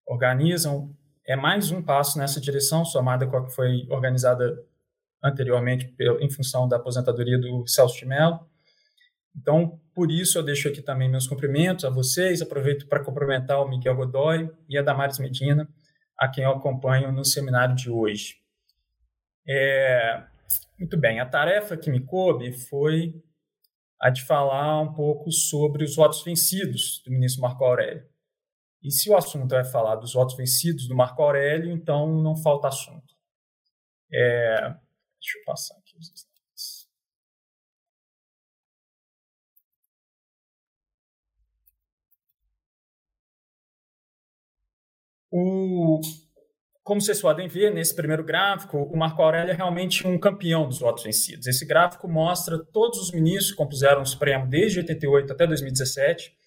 S4: organizam é mais um passo nessa direção, somada com a que foi organizada anteriormente em função da aposentadoria do Celso de Mello. Então, por isso eu deixo aqui também meus cumprimentos a vocês, aproveito para cumprimentar o Miguel Godoy e a Damares Medina, a quem eu acompanho no seminário de hoje. É, muito bem, a tarefa que me coube foi a de falar um pouco sobre os votos vencidos do ministro Marco Aurélio. E se o assunto é falar dos votos vencidos do Marco Aurélio, então não falta assunto. É, deixa eu passar aqui os slides. O, como vocês podem ver nesse primeiro gráfico, o Marco Aurélio é realmente um campeão dos votos vencidos. Esse gráfico mostra todos os ministros que compuseram o Supremo desde 88 até 2017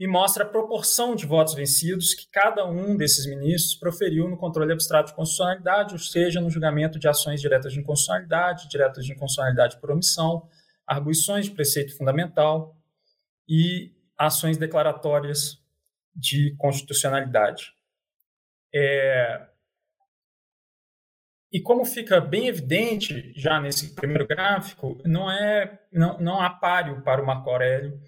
S4: e mostra a proporção de votos vencidos que cada um desses ministros proferiu no controle abstrato de constitucionalidade, ou seja, no julgamento de ações diretas de inconstitucionalidade, diretas de inconstitucionalidade por omissão, arguições de preceito fundamental e ações declaratórias de constitucionalidade. É, e como fica bem evidente já nesse primeiro gráfico, não é não, não há páreo para o Marco Aurélio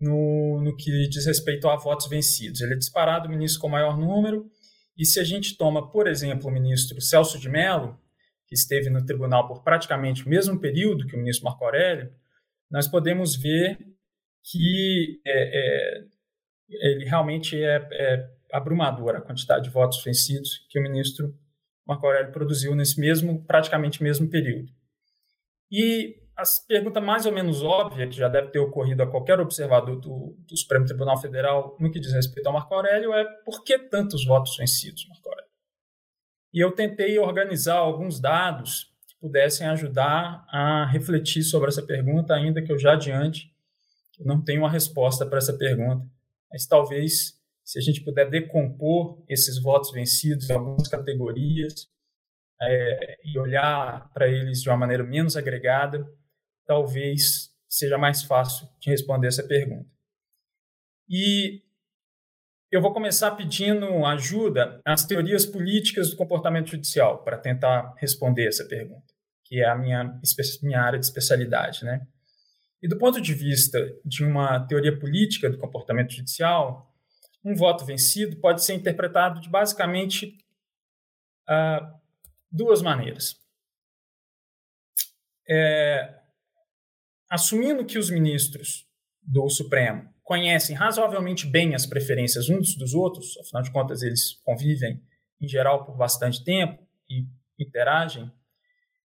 S4: no, no que diz respeito a votos vencidos. Ele é disparado o ministro com maior número, e se a gente toma, por exemplo, o ministro Celso de Mello, que esteve no tribunal por praticamente o mesmo período que o ministro Marco Aurélio, nós podemos ver que é, é, ele realmente é, é abrumadora a quantidade de votos vencidos que o ministro Marco Aurélio produziu nesse mesmo, praticamente mesmo período. E a pergunta mais ou menos óbvia, que já deve ter ocorrido a qualquer observador do, do Supremo Tribunal Federal no que diz respeito ao Marco Aurélio, é por que tantos votos vencidos, Marco Aurélio? E eu tentei organizar alguns dados que pudessem ajudar a refletir sobre essa pergunta, ainda que eu já adiante eu não tenho uma resposta para essa pergunta, mas talvez se a gente puder decompor esses votos vencidos em algumas categorias é, e olhar para eles de uma maneira menos agregada, talvez seja mais fácil de responder essa pergunta. E eu vou começar pedindo ajuda às teorias políticas do comportamento judicial para tentar responder essa pergunta, que é a minha, minha área de especialidade, né? E do ponto de vista de uma teoria política do comportamento judicial, um voto vencido pode ser interpretado de basicamente uh, duas maneiras. É, assumindo que os ministros do Supremo conhecem razoavelmente bem as preferências uns dos outros, afinal de contas eles convivem em geral por bastante tempo e interagem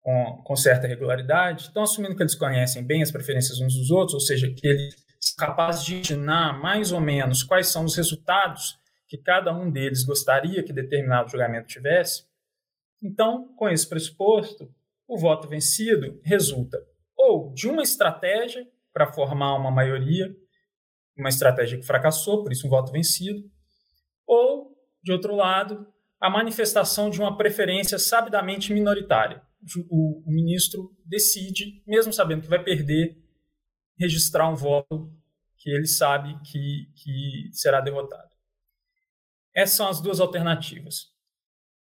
S4: com, com certa regularidade, então assumindo que eles conhecem bem as preferências uns dos outros, ou seja, que eles capaz de imaginar mais ou menos quais são os resultados que cada um deles gostaria que determinado julgamento tivesse, então, com esse pressuposto, o voto vencido resulta ou de uma estratégia para formar uma maioria, uma estratégia que fracassou, por isso um voto vencido, ou, de outro lado, a manifestação de uma preferência sabidamente minoritária, o, ministro decide, mesmo sabendo que vai perder, registrar um voto que ele sabe que, que será derrotado. Essas são as duas alternativas.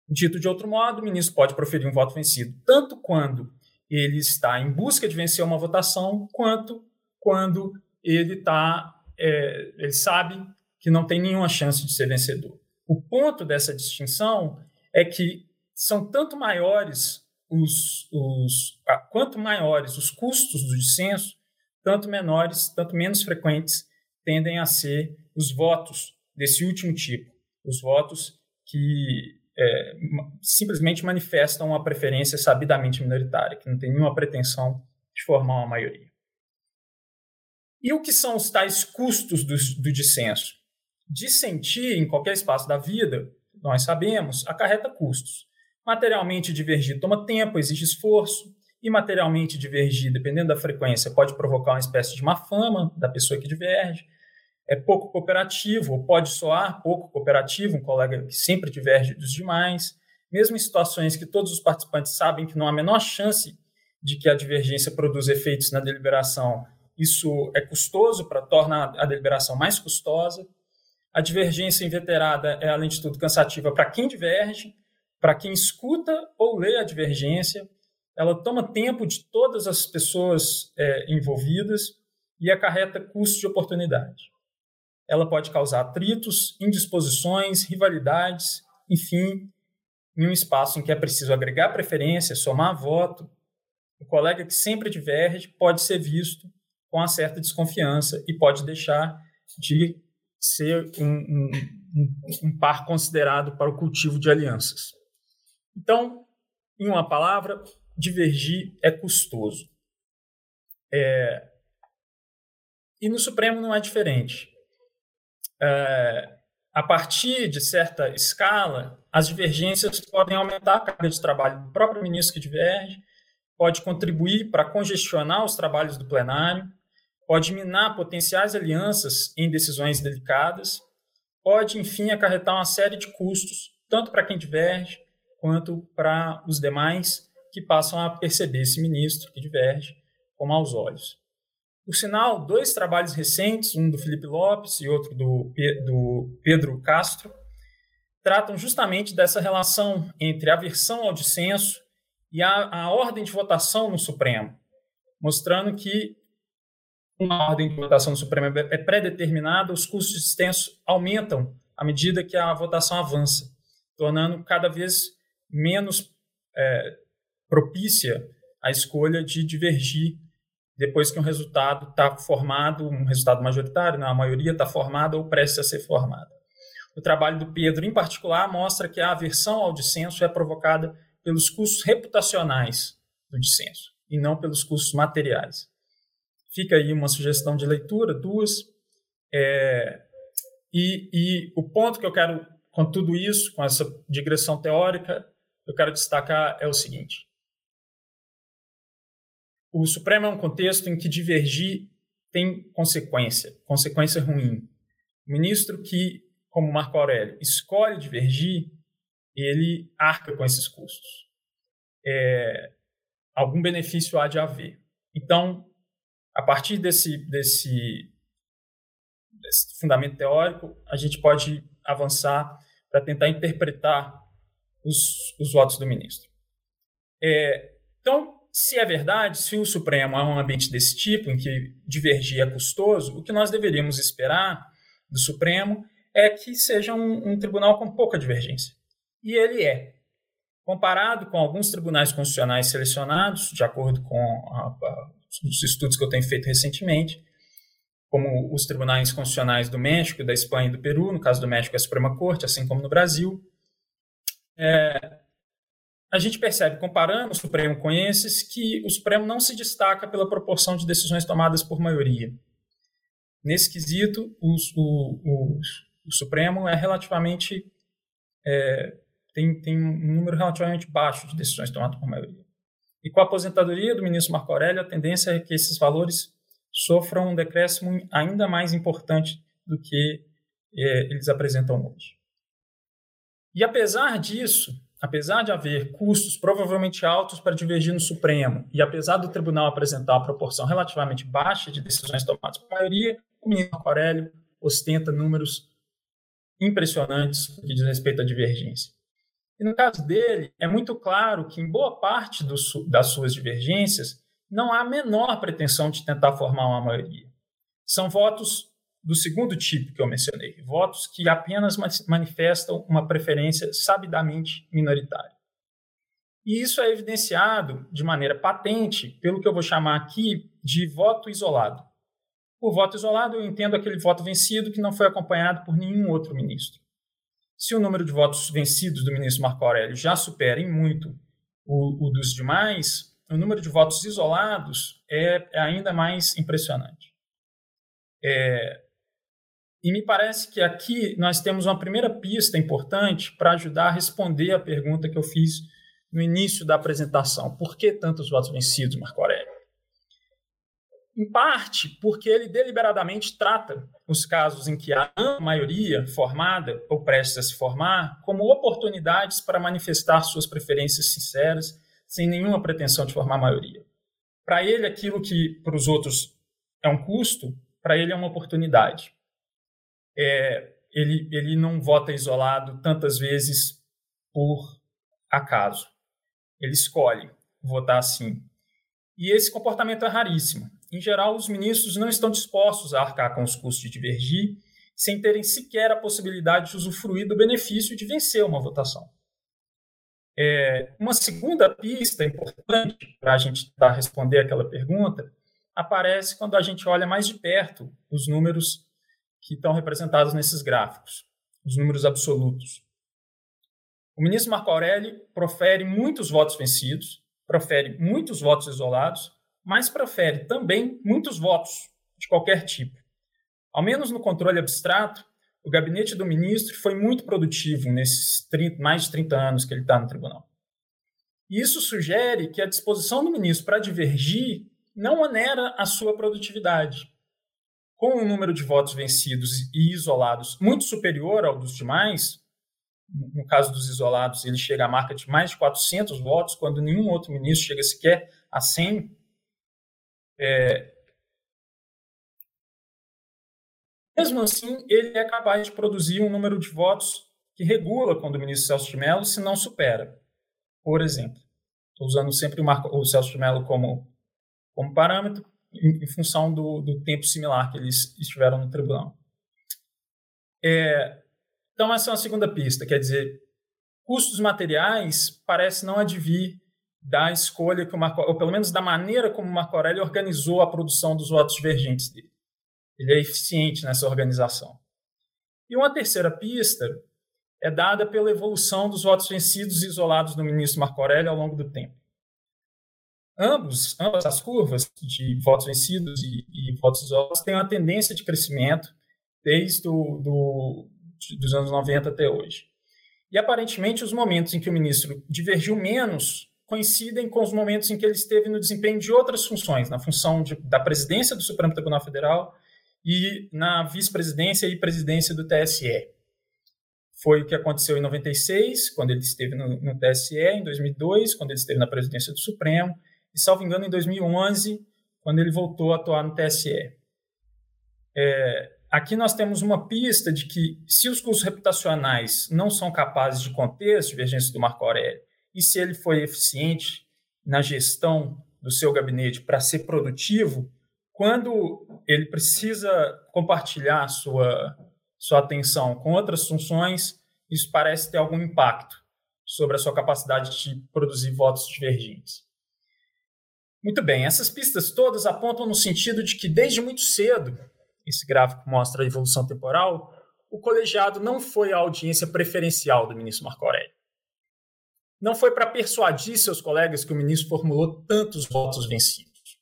S4: Dito de outro modo, o ministro pode proferir um voto vencido tanto quando ele está em busca de vencer uma votação, quanto quando ele está, é, ele sabe que não tem nenhuma chance de ser vencedor. O ponto dessa distinção é que são tanto maiores os, os quanto maiores os custos do dissenso, tanto menores, tanto menos frequentes tendem a ser os votos desse último tipo, os votos que é, simplesmente manifestam uma preferência sabidamente minoritária, que não tem nenhuma pretensão de formar uma maioria. E o que são os tais custos do, do dissenso? Dissentir em qualquer espaço da vida, nós sabemos, acarreta custos. Materialmente divergir toma tempo, exige esforço. Imaterialmente divergir, dependendo da frequência, pode provocar uma espécie de má fama da pessoa que diverge. É pouco cooperativo, ou pode soar pouco cooperativo, um colega que sempre diverge dos demais. Mesmo em situações que todos os participantes sabem que não há a menor chance de que a divergência produza efeitos na deliberação, isso é custoso para tornar a deliberação mais custosa. A divergência inveterada é, além de tudo, cansativa para quem diverge, para quem escuta ou lê a divergência. Ela toma tempo de todas as pessoas é, envolvidas e acarreta custo de oportunidade. Ela pode causar atritos, indisposições, rivalidades, enfim, em um espaço em que é preciso agregar preferência, somar voto. O colega que sempre diverge pode ser visto com uma certa desconfiança e pode deixar de ser um, um, um, par considerado para o cultivo de alianças. Então, em uma palavra, divergir é custoso. É... E no Supremo não é diferente. É... A partir de certa escala, as divergências podem aumentar a carga de trabalho do próprio ministro que diverge, pode contribuir para congestionar os trabalhos do plenário, pode minar potenciais alianças em decisões delicadas, pode, enfim, acarretar uma série de custos, tanto para quem diverge, quanto para os demais que passam a perceber esse ministro que diverge como aos olhos. Por sinal, dois trabalhos recentes, um do Felipe Lopes e outro do, do Pedro Castro, tratam justamente dessa relação entre aversão ao dissenso e a, a ordem de votação no Supremo, mostrando que uma ordem de votação do Supremo é pré-determinada, os custos de extenso aumentam à medida que a votação avança, tornando cada vez menos é, propícia a escolha de divergir depois que um resultado está formado, um resultado majoritário, não, a maioria está formada ou prestes a ser formada. O trabalho do Pedro, em particular, mostra que a aversão ao dissenso é provocada pelos custos reputacionais do dissenso e não pelos custos materiais. Fica aí uma sugestão de leitura, duas. É, e, e o ponto que eu quero, com tudo isso, com essa digressão teórica, eu quero destacar é o seguinte. O Supremo é um contexto em que divergir tem consequência, consequência ruim. O ministro que, como Marco Aurélio, escolhe divergir, ele arca com esses custos. É, algum benefício há de haver. Então, a partir desse, desse, desse fundamento teórico, a gente pode avançar para tentar interpretar os, os votos do ministro. É, então, se é verdade, se o Supremo é um ambiente desse tipo, em que divergir é custoso, o que nós deveríamos esperar do Supremo é que seja um, um tribunal com pouca divergência. E ele é. Comparado com alguns tribunais constitucionais selecionados, de acordo com a, a, os estudos que eu tenho feito recentemente, como os tribunais constitucionais do México, da Espanha e do Peru, no caso do México é a Suprema Corte, assim como no Brasil, é, a gente percebe, comparando o Supremo com esses, que o Supremo não se destaca pela proporção de decisões tomadas por maioria. Nesse quesito, o, o, o Supremo é relativamente é, tem, tem um número relativamente baixo de decisões tomadas por maioria. E com a aposentadoria do ministro Marco Aurélio, a tendência é que esses valores sofram um decréscimo ainda mais importante do que é, eles apresentam hoje. E apesar disso, apesar de haver custos provavelmente altos para divergir no Supremo, e apesar do tribunal apresentar uma proporção relativamente baixa de decisões tomadas por maioria, o ministro Marco Aurélio ostenta números impressionantes que diz respeito à divergência. E no caso dele, é muito claro que em boa parte do, das suas divergências não há a menor pretensão de tentar formar uma maioria. São votos do segundo tipo que eu mencionei, votos que apenas manifestam uma preferência sabidamente minoritária. E isso é evidenciado de maneira patente pelo que eu vou chamar aqui de voto isolado. Por voto isolado, eu entendo aquele voto vencido que não foi acompanhado por nenhum outro ministro. Se o número de votos vencidos do ministro Marco Aurélio já supera em muito o, o dos demais, o número de votos isolados é, é ainda mais impressionante. É, e me parece que aqui nós temos uma primeira pista importante para ajudar a responder a pergunta que eu fiz no início da apresentação. Por que tantos votos vencidos, Marco Aurélio? Em parte porque ele deliberadamente trata os casos em que há maioria formada ou prestes a se formar como oportunidades para manifestar suas preferências sinceras, sem nenhuma pretensão de formar maioria. Para ele, aquilo que para os outros é um custo, para ele é uma oportunidade é, ele, ele não vota isolado tantas vezes por acaso. Ele escolhe votar assim. E esse comportamento é raríssimo. Em geral, os ministros não estão dispostos a arcar com os custos de divergir, sem terem sequer a possibilidade de usufruir do benefício de vencer uma votação. É, uma segunda pista importante para a gente responder aquela pergunta aparece quando a gente olha mais de perto os números que estão representados nesses gráficos, os números absolutos. O ministro Marco Aurélio profere muitos votos vencidos, profere muitos votos isolados, mas profere também muitos votos de qualquer tipo. Ao menos no controle abstrato, o gabinete do ministro foi muito produtivo nesses 30, mais de 30 anos que ele está no tribunal. Isso sugere que a disposição do ministro para divergir não onera a sua produtividade com um número de votos vencidos e isolados muito superior ao dos demais, no caso dos isolados, ele chega à marca de mais de 400 votos, quando nenhum outro ministro chega sequer a 100. É... Mesmo assim, ele é capaz de produzir um número de votos que regula quando o ministro Celso de Mello, se não supera. Por exemplo, estou usando sempre o, Marco, o Celso de Mello como, como parâmetro, em, em função do, do, tempo similar que eles estiveram no tribunal. É, então, essa é uma segunda pista, quer dizer, custos materiais parece não advir da escolha que o Marco, ou pelo menos da maneira como o Marco Aurélio organizou a produção dos votos divergentes dele. Ele é eficiente nessa organização. E uma terceira pista é dada pela evolução dos votos vencidos e isolados do ministro Marco Aurélio ao longo do tempo. Ambos, ambas as curvas de votos vencidos e, e votos isolados têm uma tendência de crescimento desde do, do, anos 90 até hoje. E aparentemente os momentos em que o ministro divergiu menos coincidem com os momentos em que ele esteve no desempenho de outras funções, na função de, da presidência do Supremo Tribunal Federal e na vice-presidência e presidência do TSE. Foi o que aconteceu em 96, quando ele esteve no, no TSE, em 2002, quando ele esteve na presidência do Supremo, e, salvo engano, em 2011, quando ele voltou a atuar no TSE. É, aqui nós temos uma pista de que, se os custos reputacionais não são capazes de conter as divergências do Marco Aurélio, e se ele foi eficiente na gestão do seu gabinete para ser produtivo, quando ele precisa compartilhar sua, sua atenção com outras funções, isso parece ter algum impacto sobre a sua capacidade de produzir votos divergentes. Muito bem, essas pistas todas apontam no sentido de que, desde muito cedo, esse gráfico mostra a evolução temporal, o colegiado não foi a audiência preferencial do ministro Marco Aurélio. Não foi para persuadir seus colegas que o ministro formulou tantos votos vencidos.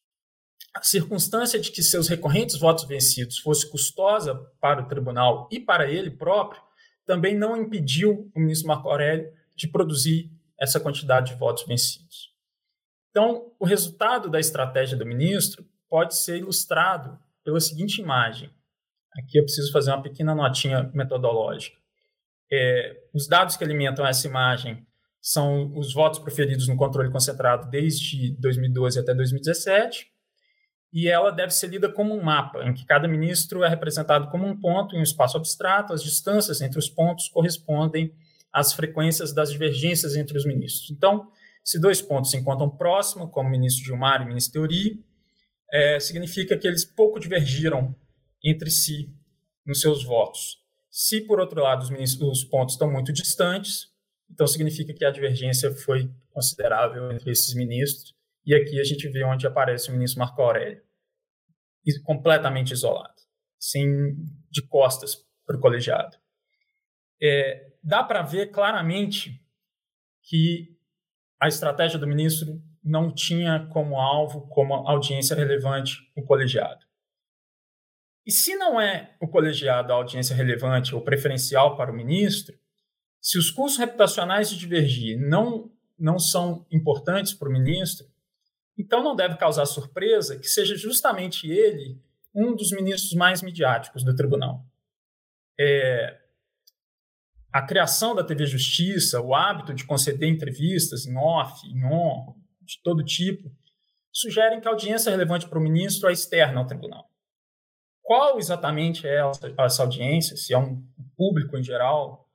S4: A circunstância de que seus recorrentes votos vencidos fosse custosa para o tribunal e para ele próprio também não impediu o ministro Marco Aurélio de produzir essa quantidade de votos vencidos. Então, o resultado da estratégia do ministro pode ser ilustrado pela seguinte imagem. Aqui eu preciso fazer uma pequena notinha metodológica. É, os dados que alimentam essa imagem são os votos proferidos no controle concentrado desde 2012 até 2017, e ela deve ser lida como um mapa, em que cada ministro é representado como um ponto em um espaço abstrato, as distâncias entre os pontos correspondem às frequências das divergências entre os ministros. Então, se dois pontos se encontram próximos, como o ministro Gilmar e o ministro Teori, é, significa que eles pouco divergiram entre si nos seus votos. Se, por outro lado, os, os pontos estão muito distantes, então significa que a divergência foi considerável entre esses ministros. E aqui a gente vê onde aparece o ministro Marco Aurélio, completamente isolado, sem de costas para o colegiado. É, dá para ver claramente que a estratégia do ministro não tinha como alvo, como audiência relevante, o colegiado. E se não é o colegiado a audiência relevante ou preferencial para o ministro, se os custos reputacionais de divergir não, não são importantes para o ministro, então não deve causar surpresa que seja justamente ele um dos ministros mais midiáticos do tribunal. É, a criação da TV Justiça, o hábito de conceder entrevistas em off, em on, de todo tipo, sugerem que a audiência relevante para o ministro é externa ao tribunal. Qual exatamente é essa audiência? Se é um público em geral?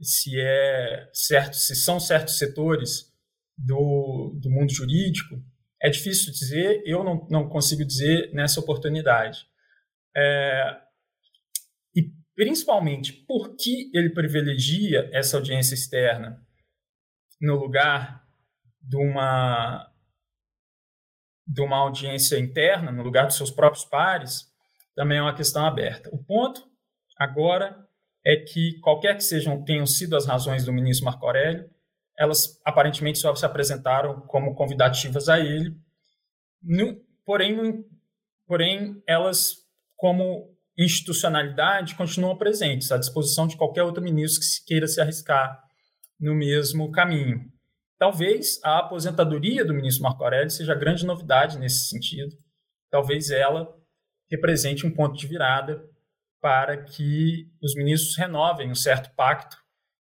S4: Se é certo, se são certos setores do, do mundo jurídico? É difícil dizer, eu não, não consigo dizer nessa oportunidade. É, principalmente, por que ele privilegia essa audiência externa no lugar de uma, de uma audiência interna, no lugar dos seus próprios pares, também é uma questão aberta. O ponto agora é que, qualquer que sejam tenham sido as razões do ministro Marco Aurélio, elas aparentemente só se apresentaram como convidativas a ele, no, porém, porém, elas, como institucionalidade, continuam presentes, à disposição de qualquer outro ministro que queira se arriscar no mesmo caminho. Talvez a aposentadoria do ministro Marco Aurélio seja a grande novidade nesse sentido. Talvez ela represente um ponto de virada para que os ministros renovem um certo pacto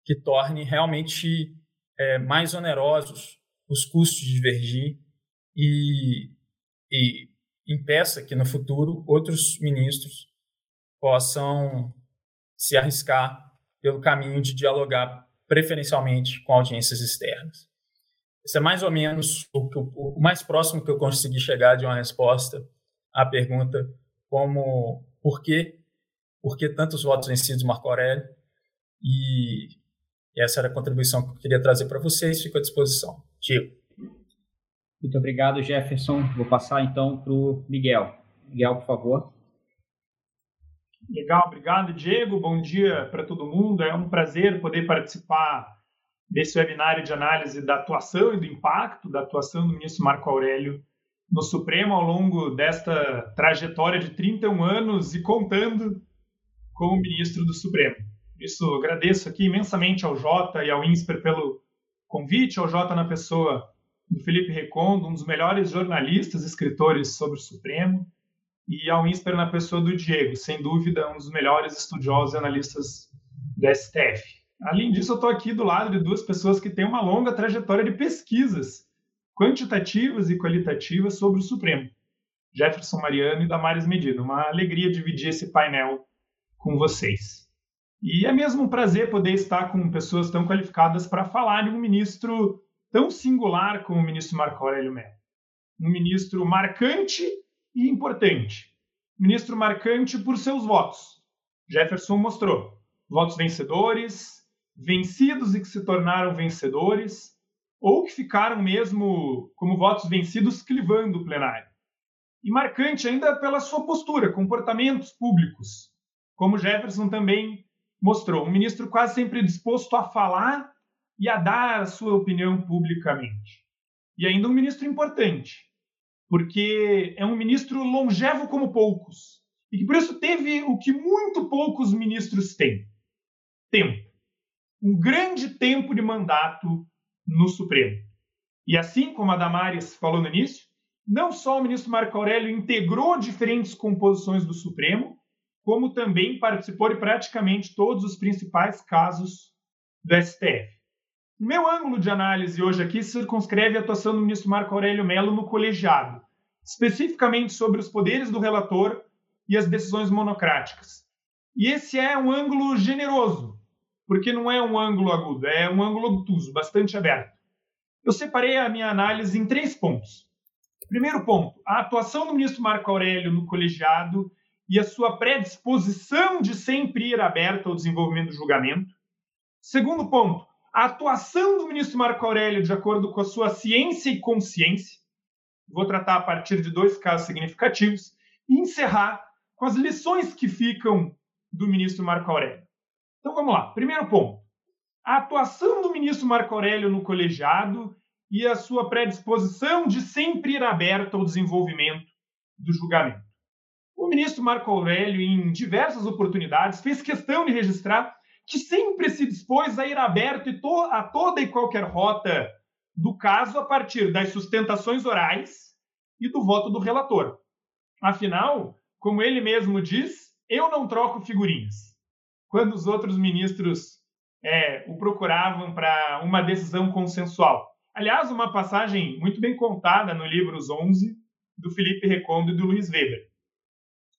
S4: que torne realmente é, mais onerosos os custos de divergir e, e impeça que no futuro outros ministros possam se arriscar pelo caminho de dialogar preferencialmente com audiências externas. Isso é mais ou menos o, o, mais próximo que eu consegui chegar de uma resposta à pergunta como por que, por que tantos votos vencidos Marco Aurélio e essa era a contribuição que eu queria trazer para vocês, fico à disposição. Tio.
S2: Muito obrigado, Jefferson. Vou passar então para o Miguel. Miguel, por favor.
S5: Legal, obrigado, Diego. Bom dia para todo mundo. É um prazer poder participar desse webinário de análise da atuação e do impacto da atuação do ministro Marco Aurélio no Supremo ao longo desta trajetória de 31 anos e contando como ministro do Supremo. Por isso, agradeço aqui imensamente ao Jota e ao INSPER pelo convite, ao Jota na pessoa do Felipe Recondo, um dos melhores jornalistas e escritores sobre o Supremo, e ao INSPER na pessoa do Diego, sem dúvida um dos melhores estudiosos e analistas do STF. Além disso, eu estou aqui do lado de duas pessoas que têm uma longa trajetória de pesquisas quantitativas e qualitativas sobre o Supremo. Jefferson Mariano e Damares Medina. Uma alegria dividir esse painel com vocês. E é mesmo um prazer poder estar com pessoas tão qualificadas para falar de um ministro tão singular como o ministro Marco Aurélio Mello. Um ministro marcante e importante. Ministro marcante por seus votos. Jefferson mostrou votos vencedores, vencidos e que se tornaram vencedores, ou que ficaram mesmo como votos vencidos clivando o plenário. E marcante ainda pela sua postura, comportamentos públicos, como Jefferson também mostrou, um ministro quase sempre disposto a falar e a dar a sua opinião publicamente. E ainda um ministro importante, porque é um ministro longevo como poucos, e que por isso teve o que muito poucos ministros têm: tempo um grande tempo de mandato no Supremo. E assim como a Damares falou no início, não só o ministro Marco Aurélio integrou diferentes composições do Supremo, como também participou de praticamente todos os principais casos do STF. O meu ângulo de análise hoje aqui circunscreve a atuação do ministro Marco Aurélio Mello no colegiado, especificamente sobre os poderes do relator e as decisões monocráticas. E esse é um ângulo generoso, porque não é um ângulo agudo, é um ângulo obtuso, bastante aberto. Eu separei a minha análise em três pontos. Primeiro ponto, a atuação do ministro Marco Aurélio no colegiado e a sua predisposição de sempre ir aberta ao desenvolvimento do julgamento. Segundo ponto, a atuação do ministro Marco Aurélio de acordo com a sua ciência e consciência. Vou tratar a partir de dois casos significativos e encerrar com as lições que ficam do ministro Marco Aurélio. Então vamos lá. Primeiro ponto: a atuação do ministro Marco Aurélio no colegiado e a sua predisposição de sempre ir aberto ao desenvolvimento do julgamento. O ministro Marco Aurélio, em diversas oportunidades, fez questão de registrar que sempre se dispôs a ir aberto a toda e qualquer rota do caso a partir das sustentações orais e do voto do relator. Afinal, como ele mesmo diz, eu não troco figurinhas. Quando os outros ministros é, o procuravam para uma decisão consensual. Aliás, uma passagem muito bem contada no livro Os 11, do Felipe Recondo e do Luiz Weber.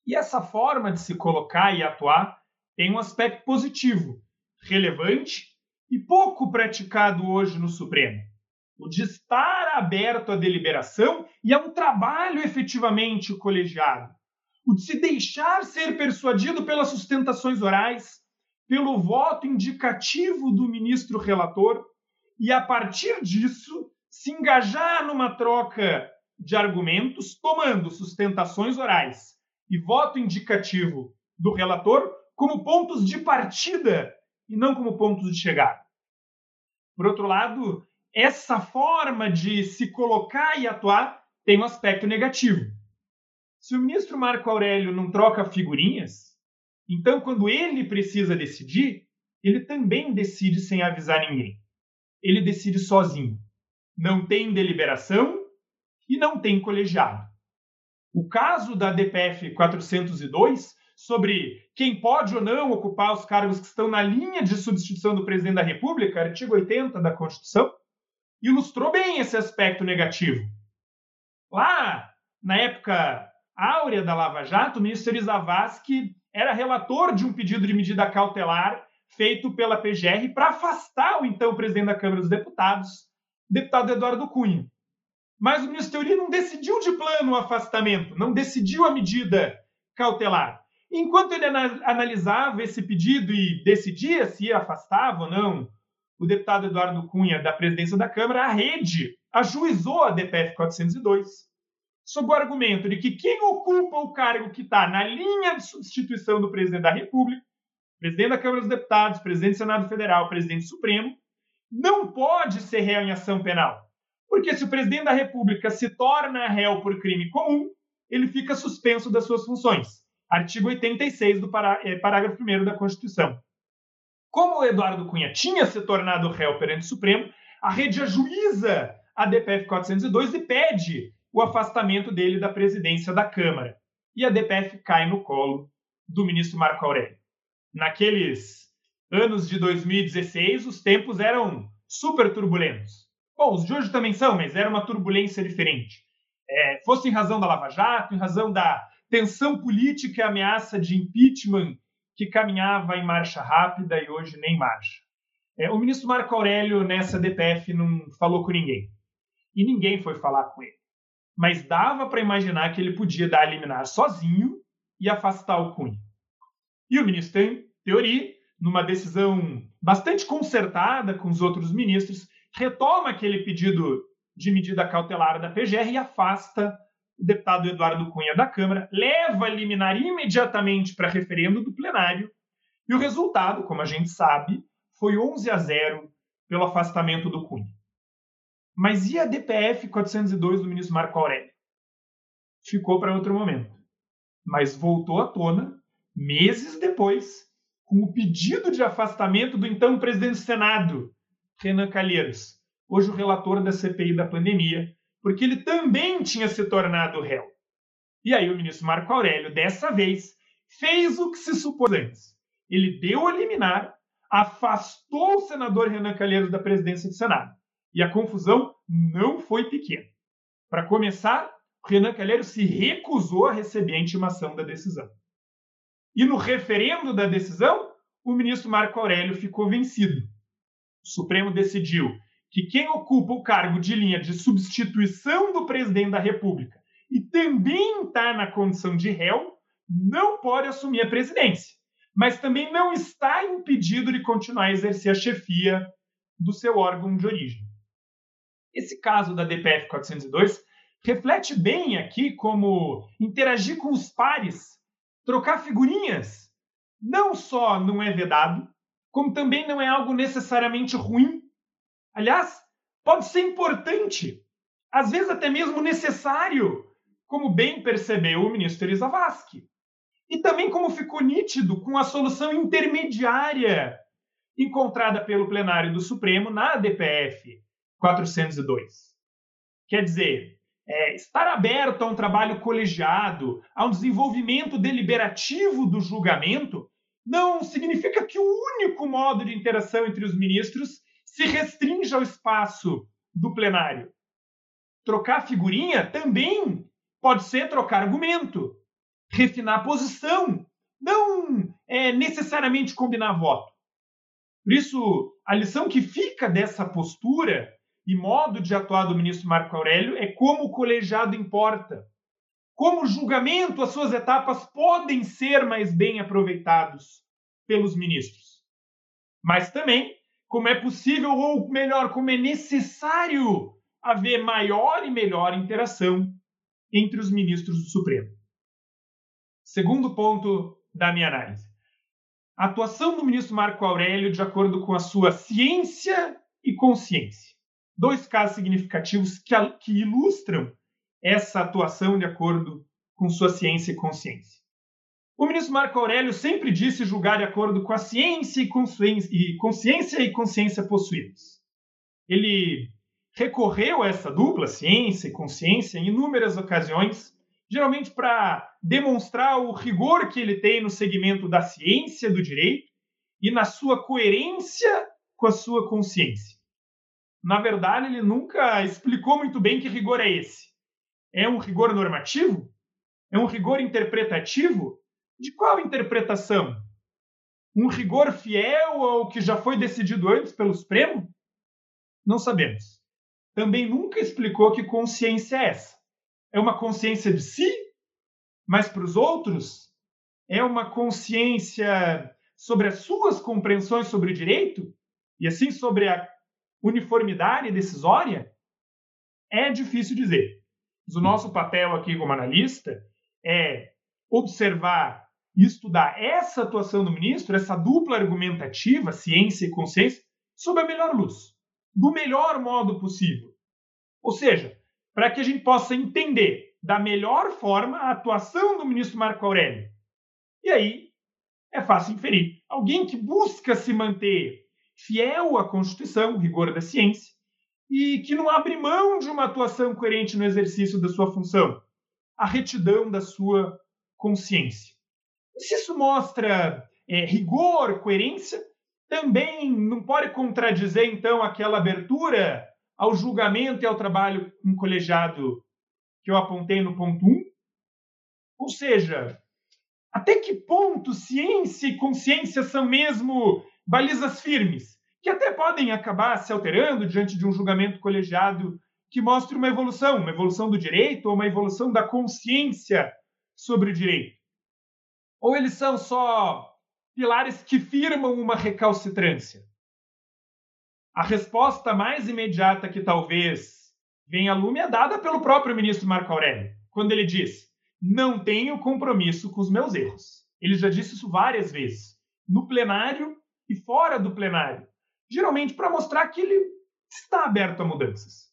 S5: E essa forma de se colocar e atuar tem um aspecto positivo, relevante e pouco praticado hoje no Supremo. O de estar aberto à deliberação e a um trabalho efetivamente colegiado. O de se deixar ser persuadido pelas sustentações orais, pelo voto indicativo do ministro relator e, a partir disso, se engajar numa troca de argumentos, tomando sustentações orais e voto indicativo do relator como pontos de partida e não como pontos de chegada. Por outro lado, essa forma de se colocar e atuar tem um aspecto negativo. Se o ministro Marco Aurélio não troca figurinhas, então quando ele precisa decidir, ele também decide sem avisar ninguém. Ele decide sozinho. Não tem deliberação e não tem colegiado. O caso da DPF 402 sobre quem pode ou não ocupar os cargos que estão na linha de substituição do presidente da República, artigo 80 da Constituição, ilustrou bem esse aspecto negativo. Lá, na época áurea da Lava Jato, o ministro Zavascki era relator de um pedido de medida cautelar feito pela PGR para afastar o então presidente da Câmara dos Deputados, deputado Eduardo Cunha. Mas o ministro Teori não decidiu de plano o afastamento, não decidiu a medida cautelar. Enquanto ele analisava esse pedido e decidia se afastava ou não o deputado Eduardo Cunha da presidência da Câmara, a rede ajuizou a DPF 402 sob o argumento de que quem ocupa o cargo que está na linha de substituição do presidente da República, presidente da Câmara dos Deputados, presidente do Senado Federal, presidente Supremo, não pode ser réu em ação penal. Porque se o presidente da República se torna réu por crime comum, ele fica suspenso das suas funções artigo 86 do eh, parágrafo 1 da Constituição. Como o Eduardo Cunha tinha se tornado réu perante o Supremo, a rede ajuiza a DPF 402 e pede o afastamento dele da presidência da Câmara. E a DPF cai no colo do ministro Marco Aurélio. Naqueles anos de 2016, os tempos eram super turbulentos. Bom, os de hoje também são, mas era uma turbulência diferente. É, fosse em razão da Lava Jato, em razão da tensão política e ameaça de impeachment que caminhava em marcha rápida e hoje nem marcha. É, o ministro Marco Aurélio, nessa DPF, não falou com ninguém. E ninguém foi falar com ele. Mas dava para imaginar que ele podia dar a liminar sozinho e afastar o Cunha. E o ministro tem teoria, numa decisão bastante concertada com os outros ministros, retoma aquele pedido de medida cautelar da PGR e afasta o deputado Eduardo Cunha da Câmara leva a liminar imediatamente para referendo do plenário, e o resultado, como a gente sabe, foi 11 a 0 pelo afastamento do Cunha. Mas e a DPF 402 do ministro Marco Aurélio? Ficou para outro momento. Mas voltou à tona meses depois, com o pedido de afastamento do então presidente do Senado, Renan Calheiros, hoje o relator da CPI da pandemia, porque ele também tinha se tornado réu. E aí o ministro Marco Aurélio, dessa vez, fez o que se supôs antes. Ele deu a liminar, afastou o senador Renan Calheiros da presidência do Senado. E a confusão não foi pequena. Para começar, Renan Calheiros se recusou a receber a intimação da decisão. E no referendo da decisão, o ministro Marco Aurélio ficou vencido. O Supremo decidiu que quem ocupa o cargo de linha de substituição do presidente da República e também está na condição de réu não pode assumir a presidência, mas também não está impedido de continuar a exercer a chefia do seu órgão de origem. Esse caso da DPF 402 reflete bem aqui como interagir com os pares, trocar figurinhas, não só não é vedado, como também não é algo necessariamente ruim. Aliás, pode ser importante, às vezes até mesmo necessário, como bem percebeu o ministro Elisa Vasque. E também como ficou nítido com a solução intermediária encontrada pelo plenário do Supremo na DPF 402. Quer dizer, é, estar aberto a um trabalho colegiado, a um desenvolvimento deliberativo do julgamento, não significa que o único modo de interação entre os ministros se restringe ao espaço do plenário. Trocar figurinha também pode ser trocar argumento, refinar posição, não é, necessariamente combinar voto. Por isso, a lição que fica dessa postura e modo de atuar do ministro Marco Aurélio é como o colegiado importa, como o julgamento, as suas etapas podem ser mais bem aproveitados pelos ministros. Mas também como é possível, ou melhor, como é necessário haver maior e melhor interação entre os ministros do Supremo. Segundo ponto da minha análise. A atuação do ministro Marco Aurélio de acordo com a sua ciência e consciência. Dois casos significativos que, que ilustram essa atuação de acordo com sua ciência e consciência. O ministro Marco Aurélio sempre disse julgar de acordo com a ciência e consciência e, consciência, e consciência possuídos. Ele recorreu a essa dupla, ciência e consciência, em inúmeras ocasiões geralmente para demonstrar o rigor que ele tem no segmento da ciência do direito e na sua coerência com a sua consciência. Na verdade, ele nunca explicou muito bem que rigor é esse. É um rigor normativo? É um rigor interpretativo? De qual interpretação? Um rigor fiel ao que já foi decidido antes pelo Supremo? Não sabemos. Também nunca explicou que consciência é essa é uma consciência de si, mas para os outros é uma consciência sobre as suas compreensões sobre o direito e assim sobre a uniformidade decisória? É difícil dizer. Mas o nosso papel aqui como analista é observar e estudar essa atuação do ministro, essa dupla argumentativa, ciência e consciência, sob a melhor luz, do melhor modo possível. Ou seja, para que a gente possa entender da melhor forma a atuação do ministro Marco Aurélio. E aí é fácil inferir. Alguém que busca se manter fiel à Constituição, rigor da ciência, e que não abre mão de uma atuação coerente no exercício da sua função, a retidão da sua consciência. Se isso mostra é, rigor, coerência, também não pode contradizer, então, aquela abertura ao julgamento e ao trabalho em colegiado que eu apontei no ponto 1? Ou seja, até que ponto ciência e consciência são mesmo balizas firmes, que até podem acabar se alterando diante de um julgamento colegiado que mostre uma evolução, uma evolução do direito ou uma evolução da consciência sobre o direito? Ou eles são só pilares que firmam uma recalcitrância? A resposta mais imediata que talvez venha a lume é dada pelo próprio ministro Marco Aurélio, quando ele diz: Não tenho compromisso com os meus erros. Ele já disse isso várias vezes, no plenário e fora do plenário, geralmente para mostrar que ele está aberto a mudanças.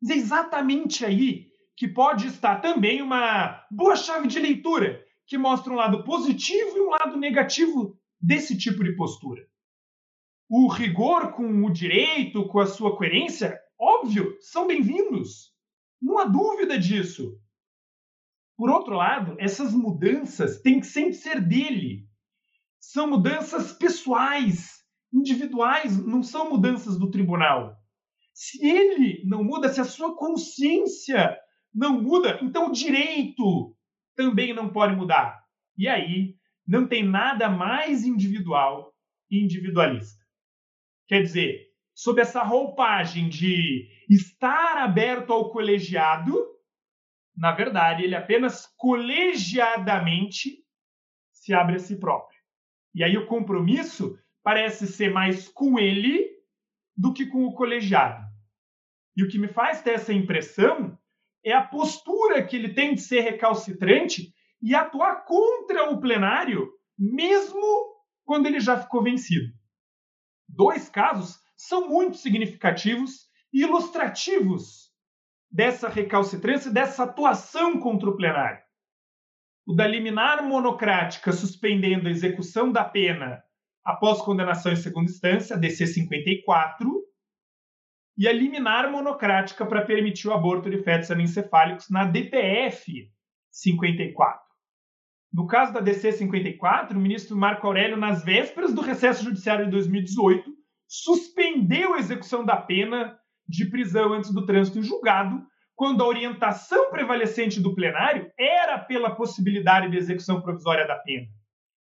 S5: Mas é exatamente aí que pode estar também uma boa chave de leitura que mostra um lado positivo e um lado negativo desse tipo de postura o rigor com o direito, com a sua coerência, óbvio, são bem-vindos. Não há dúvida disso. Por outro lado, essas mudanças têm que sempre ser dele. São mudanças pessoais, individuais, não são mudanças do tribunal. Se ele não muda, se a sua consciência não muda, então o direito também não pode mudar. E aí não tem nada mais individual e individualista. Quer dizer, sob essa roupagem de estar aberto ao colegiado, na verdade, ele apenas colegiadamente se abre a si próprio. E aí o compromisso parece ser mais com ele do que com o colegiado. E o que me faz ter essa impressão é a postura que ele tem de ser recalcitrante e atuar contra o plenário, mesmo quando ele já ficou vencido. Dois casos são muito significativos e ilustrativos dessa recalcitrância, dessa atuação contra o plenário. O da liminar monocrática suspendendo a execução da pena após condenação em segunda instância, DC 54, e a liminar monocrática para permitir o aborto de fetos anencefálicos na DPF 54. No caso da DC 54, o ministro Marco Aurélio, nas vésperas do recesso judiciário de 2018, suspendeu a execução da pena de prisão antes do trânsito em julgado, quando a orientação prevalecente do plenário era pela possibilidade de execução provisória da pena.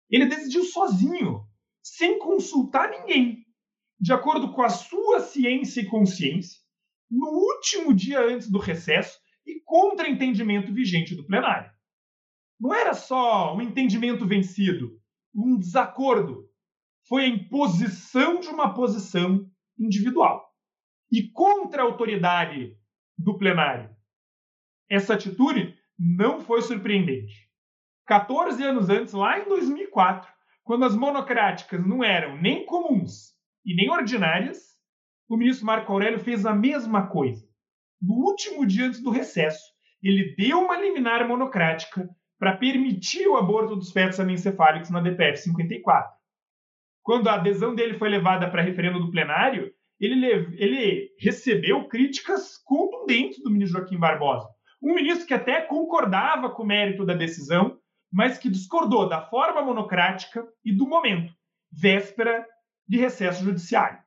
S5: Ele decidiu sozinho, sem consultar ninguém, de acordo com a sua ciência e consciência, no último dia antes do recesso e contra entendimento vigente do plenário. Não era só um entendimento vencido, um desacordo. Foi a imposição de uma posição individual e contra a autoridade do plenário. Essa atitude não foi surpreendente. 14 anos antes, lá em 2004, quando as monocráticas não eram nem comuns e nem ordinárias, o ministro Marco Aurélio fez a mesma coisa. No último dia antes do recesso, ele deu uma liminar monocrática para permitir o aborto dos fetos anencefálicos na DPF 54. Quando a adesão dele foi levada para referendo do plenário, ele, ele recebeu críticas contundentes do ministro Joaquim Barbosa. Um ministro que até concordava com o mérito da decisão, mas que discordou da forma monocrática e do momento, véspera de recesso judiciário.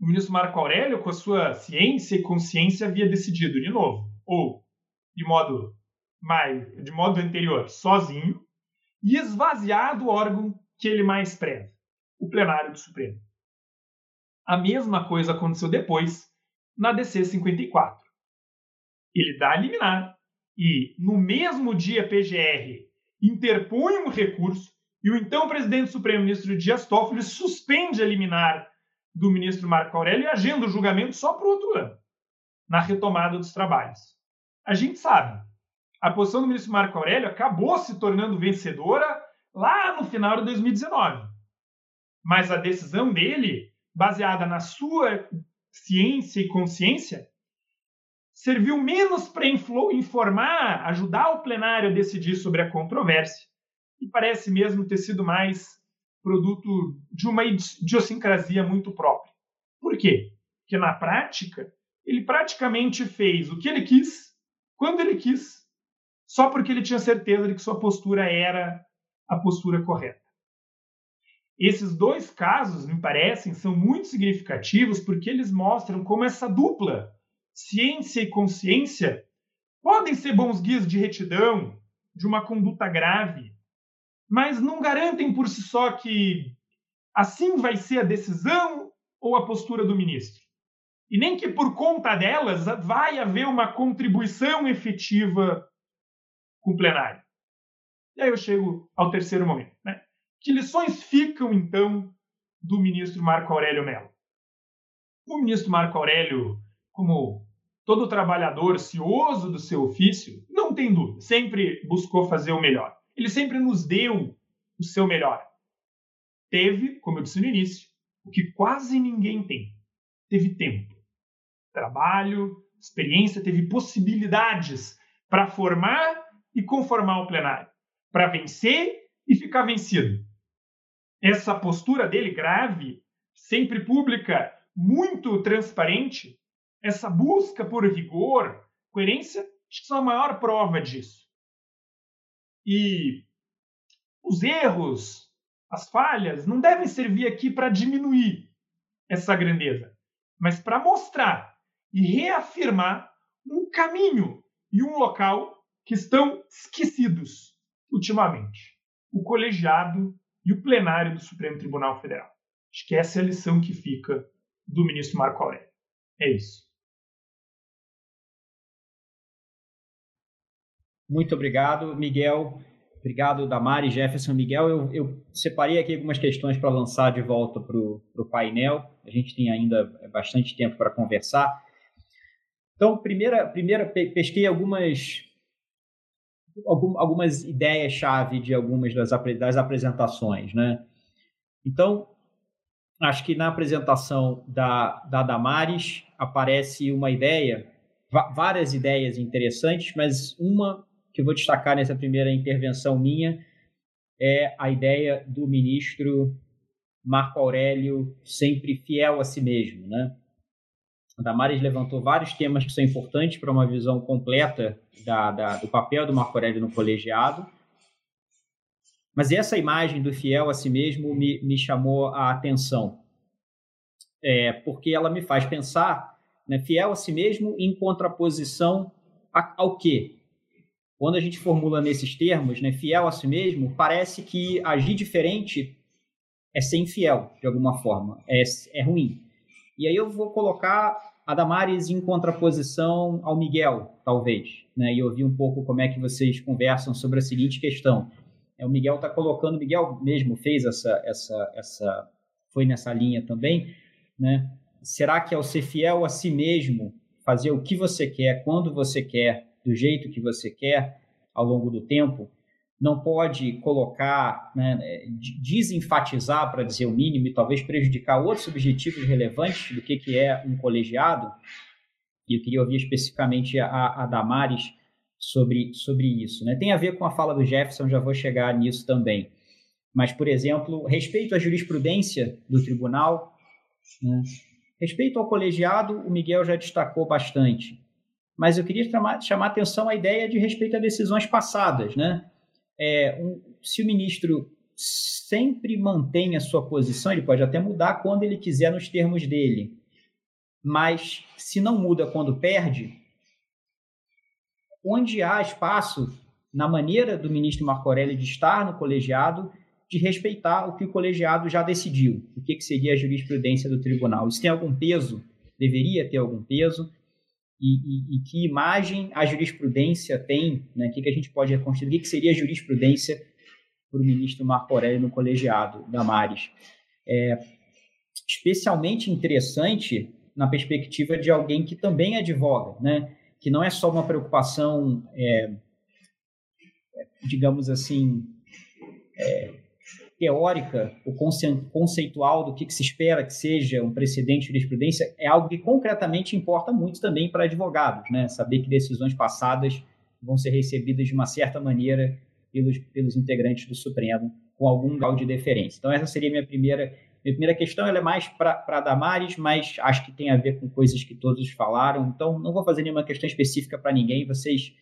S5: O ministro Marco Aurélio, com a sua ciência e consciência, havia decidido de novo, ou de modo mais, de modo anterior, sozinho, e esvaziado o órgão que ele mais preza, o plenário do Supremo. A mesma coisa aconteceu depois na DC 54. Ele dá a liminar e, no mesmo dia, PGR interpõe um recurso e o então presidente do Supremo, ministro Dias Toffoli, suspende a liminar do ministro Marco Aurélio e agenda o julgamento só para o outro ano, na retomada dos trabalhos. A gente sabe, a posição do ministro Marco Aurélio acabou se tornando vencedora lá no final de 2019. Mas a decisão dele baseada na sua ciência e consciência, serviu menos para informar, ajudar o plenário a decidir sobre a controvérsia, e parece mesmo ter sido mais produto de uma idiosincrasia muito própria. Por quê? Porque na prática, ele praticamente fez o que ele quis, quando ele quis, só porque ele tinha certeza de que sua postura era a postura correta. Esses dois casos, me parecem, são muito significativos porque eles mostram como essa dupla, ciência e consciência, podem ser bons guias de retidão, de uma conduta grave, mas não garantem por si só que assim vai ser a decisão ou a postura do ministro. E nem que por conta delas vai haver uma contribuição efetiva com o plenário. E aí eu chego ao terceiro momento. Né? Que lições ficam, então, do ministro Marco Aurélio Mello? O ministro Marco Aurélio, como todo trabalhador cioso do seu ofício, não tem dúvida, sempre buscou fazer o melhor. Ele sempre nos deu o seu melhor. Teve, como eu disse no início, o que quase ninguém tem. Teve tempo, trabalho, experiência, teve possibilidades para formar e conformar o plenário, para vencer e ficar vencido essa postura dele grave, sempre pública, muito transparente, essa busca por rigor, coerência, acho que são a maior prova disso. E os erros As falhas não devem servir aqui para diminuir essa grandeza, mas para mostrar e reafirmar um caminho e um local que estão esquecidos ultimamente: o colegiado e o plenário do Supremo Tribunal Federal. Acho que essa é a lição que fica do ministro Marco Aurélio. É isso.
S2: Muito obrigado, Miguel. Obrigado, Damari, Jefferson, Miguel. Eu, eu separei aqui algumas questões para lançar de volta para o painel. A gente tem ainda bastante tempo para conversar. Então, primeira, primeira pesquei algumas algumas ideias-chave de algumas das, das apresentações, né? Então, acho que na apresentação da, da Damares aparece uma ideia, várias ideias interessantes, mas uma que eu vou destacar nessa primeira intervenção minha é a ideia do ministro Marco Aurélio sempre fiel a si mesmo, né? A Damares levantou vários temas que são importantes para uma visão completa da, da, do papel do Marco Aurélio no colegiado. Mas essa imagem do fiel a si mesmo me, me chamou a atenção, é, porque ela me faz pensar né, fiel a si mesmo em contraposição a, ao quê? Quando a gente formula nesses termos, né, fiel a si mesmo, parece que agir diferente é ser infiel, de alguma forma, é, é ruim. E aí eu vou colocar a Damares em contraposição ao Miguel, talvez, né? E ouvir um pouco como é que vocês conversam sobre a seguinte questão. É, o Miguel está colocando, o Miguel mesmo fez essa, essa, essa, foi nessa linha também, né? Será que ao ser fiel a si mesmo, fazer o que você quer, quando você quer, do jeito que você quer, ao longo do tempo, não pode colocar, né, desenfatizar, para dizer o mínimo, e talvez prejudicar outros objetivos relevantes do que, que é um colegiado. E eu queria ouvir especificamente a, a Damares sobre, sobre isso. Né? Tem a ver com a fala do Jefferson, já vou chegar nisso também. Mas, por exemplo, respeito à jurisprudência do tribunal, né? respeito ao colegiado, o Miguel já destacou bastante. Mas eu queria chamar, chamar atenção à ideia de respeito a decisões passadas, né? é, um, se o ministro sempre mantém a sua posição, ele pode até mudar quando ele quiser nos termos dele. Mas se não muda quando perde, onde há espaço na maneira do ministro Marco Aurélio de estar no colegiado, de respeitar o que o colegiado já decidiu, o que, que seria a jurisprudência do tribunal. Isso tem algum peso? Deveria ter algum peso? E, e, e, que imagem a jurisprudência tem, né? o que, que a gente pode reconstruir, o que, que seria a jurisprudência para o ministro Marco Aurélio no colegiado da Mares. É especialmente interessante na perspectiva de alguém que também advoga, né? que não é só uma preocupação, é, digamos assim, é, teórica, o conceitual do que, que, se espera que seja um precedente de jurisprudência, é algo que concretamente importa muito também para advogados, né? Saber que decisões passadas vão ser recebidas de uma certa maneira pelos, pelos integrantes do Supremo, com algum grau de deferência. Então, essa seria a minha primeira, minha primeira questão. Ela é mais para Damares, mas acho que tem a ver com coisas que todos falaram. Então, não vou fazer nenhuma questão específica para ninguém. Vocês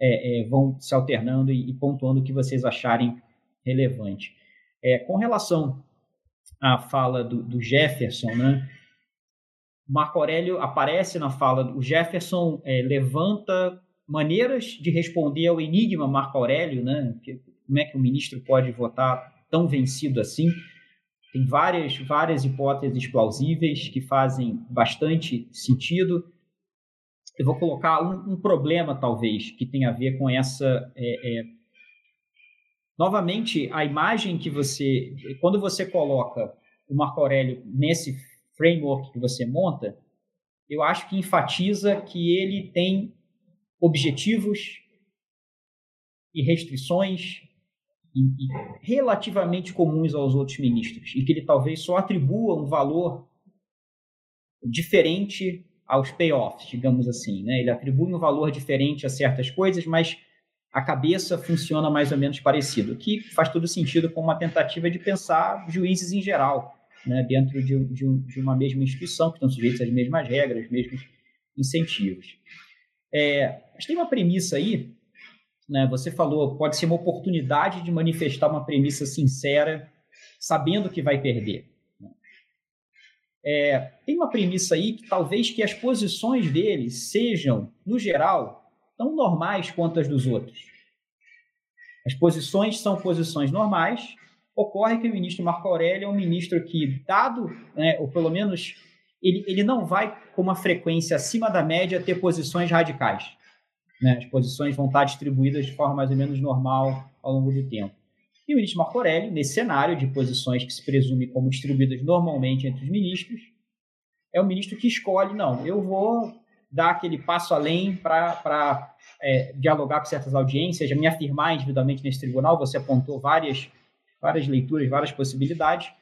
S2: é, é, vão se alternando e, e pontuando o que vocês acharem relevante. É, com relação à fala do, do Jefferson, né? Marco Aurélio aparece na fala, o Jefferson é, levanta maneiras de responder ao enigma Marco Aurélio, né? Que, como é que o ministro pode votar tão vencido assim? Tem várias, várias hipóteses plausíveis que fazem bastante sentido. Eu vou colocar um, um problema, talvez, que tem a ver com essa é, é, Novamente, a imagem que você, quando você coloca o Marco Aurélio nesse framework que você monta, eu acho que enfatiza que ele tem objetivos e restrições relativamente comuns aos outros ministros e que ele talvez só atribua um valor diferente aos payoffs, digamos assim, né? Ele atribui um valor diferente a certas coisas, mas a cabeça funciona mais ou menos parecido, que faz todo sentido com uma tentativa de pensar juízes em geral, né, dentro de, de, de, uma mesma instituição, que estão sujeitos às mesmas regras, os mesmos incentivos. É, mas tem uma premissa aí, né, você falou, pode ser uma oportunidade de manifestar uma premissa sincera sabendo que vai perder. É, tem uma premissa aí que talvez que as posições dele sejam, no geral, tão normais quanto as dos outros. As posições são posições normais. Ocorre que o ministro Marco Aurélio é um ministro que, dado, né, ou pelo menos, ele, ele não vai com uma frequência acima da média ter posições radicais. Né? As posições vão estar distribuídas de forma mais ou menos normal ao longo do tempo. E o ministro Marco Aurélio, nesse cenário de posições que se presume como distribuídas normalmente entre os ministros, é o ministro que escolhe, não, eu vou dar aquele passo além para é, dialogar com certas audiências, me afirmar individualmente nesse tribunal. Você apontou várias, várias leituras, várias possibilidades,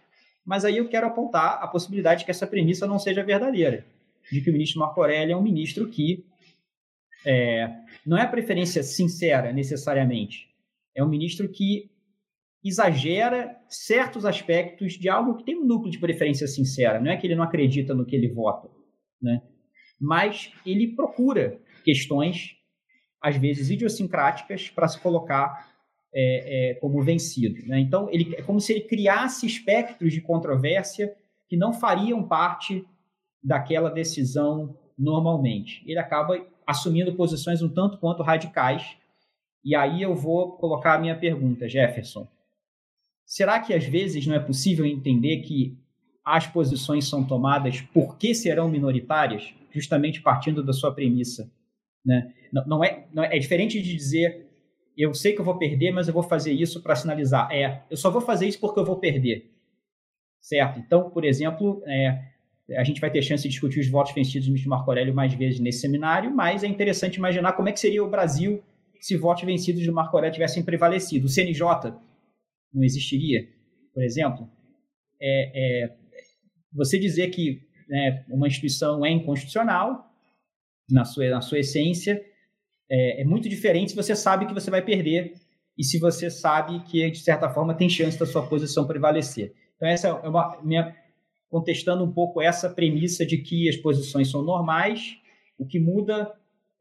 S2: mas aí eu quero apontar a possibilidade de que essa premissa não seja verdadeira, de que o ministro Marco Aurélio é um ministro que é, não é a preferência sincera necessariamente, é um ministro que exagera certos aspectos de algo que tem um núcleo de preferência sincera. Não é que ele não acredita no que ele vota, né? Mas ele procura questões, às vezes idiosincráticas, para se colocar é, é, como vencido. Né? Então, ele, é como se ele criasse espectros de controvérsia que não fariam parte daquela decisão normalmente. Ele acaba assumindo posições um tanto quanto radicais. E aí eu vou colocar a minha pergunta, Jefferson. Será que às vezes não é possível entender que as posições são tomadas porque serão minoritárias, justamente partindo da sua premissa? Né? Não, não, é, não é, é diferente de dizer eu sei que eu vou perder, mas eu vou fazer isso para sinalizar. É, eu só vou fazer isso porque eu vou perder. Certo? Então, por exemplo, é, a gente vai ter chance de discutir os votos vencidos do Marco Aurélio mais vezes nesse seminário, mas é interessante imaginar como é que seria o Brasil se votos vencidos do Marco Aurélio tivessem prevalecido. O CNJ não existiria, por exemplo. É, é, você dizer que né, uma instituição é inconstitucional, na sua, na sua essência, é, é, muito diferente se você sabe que você vai perder e se você sabe que, de certa forma, tem chance da sua posição prevalecer. Então, essa é uma minha contestando um pouco essa premissa de que as posições são normais, o que muda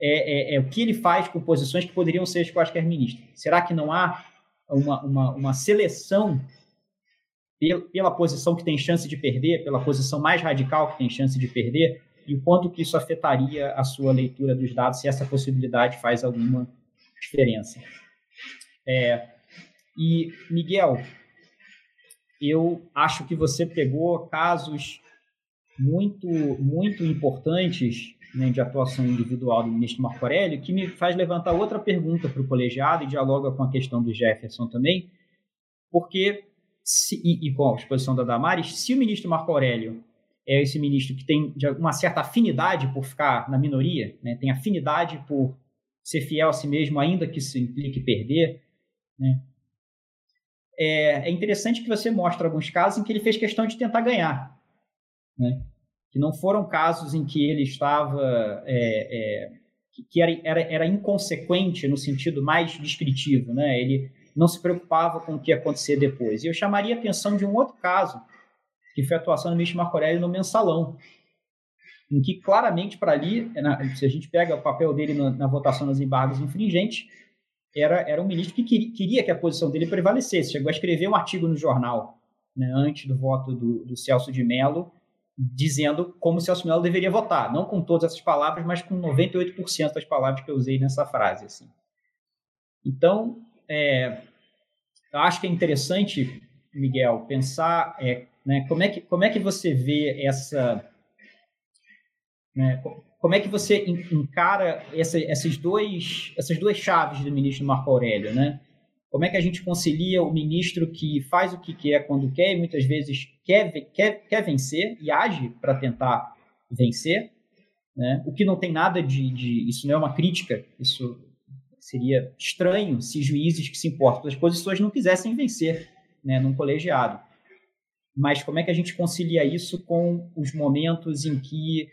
S2: é, é, é o que ele faz com posições que poderiam ser as quaisquer ministros. Será que não há uma, uma, uma seleção pela, posição que tem chance de perder, pela posição mais radical que tem chance de perder, e o quanto que isso afetaria a sua leitura dos dados, se essa possibilidade faz alguma diferença. É, e, Miguel, eu acho que você pegou casos muito, muito importantes né, de atuação individual do ministro Marco Aurélio, que me faz levantar outra pergunta para o colegiado e dialoga com a questão do Jefferson também, porque, se, e, e, com a exposição da Damares, se o ministro Marco Aurélio é esse ministro que tem uma certa afinidade por ficar na minoria, né, tem afinidade por ser fiel a si mesmo, ainda que isso implique perder, né, é, é interessante que você mostre alguns casos em que ele fez questão de tentar ganhar. Né? que não foram casos em que ele estava é, é, que era, era, era inconsequente no sentido mais descritivo, né? Ele não se preocupava com o que ia acontecer depois. E eu chamaria a atenção de um outro caso, que foi a atuação do ministro Marco Aurélio no mensalão, em que claramente para ali, se a gente pega o papel dele na, na votação dos embargos infringentes, era, era um ministro que queria, queria, que a posição dele prevalecesse. Chegou a escrever um artigo no jornal, né, antes do voto do, do Celso de Mello, dizendo como Celso Mello deveria votar, não com todas essas palavras, mas com 98% das palavras que eu usei nessa frase. Assim. Então, é, eu acho que é interessante, Miguel, pensar é, né, como, é que, como é que você vê essa. Né, como é que você encara essa, esses dois, essas duas chaves do ministro Marco Aurélio, né? Como é que a gente concilia o ministro que faz o que quer quando quer e muitas vezes quer, quer, quer vencer e age para tentar vencer, né? o que não tem nada de, de. Isso não é uma crítica, isso seria estranho se juízes que se importam das posições não quisessem vencer né, num colegiado. Mas como é que a gente concilia isso com os momentos em que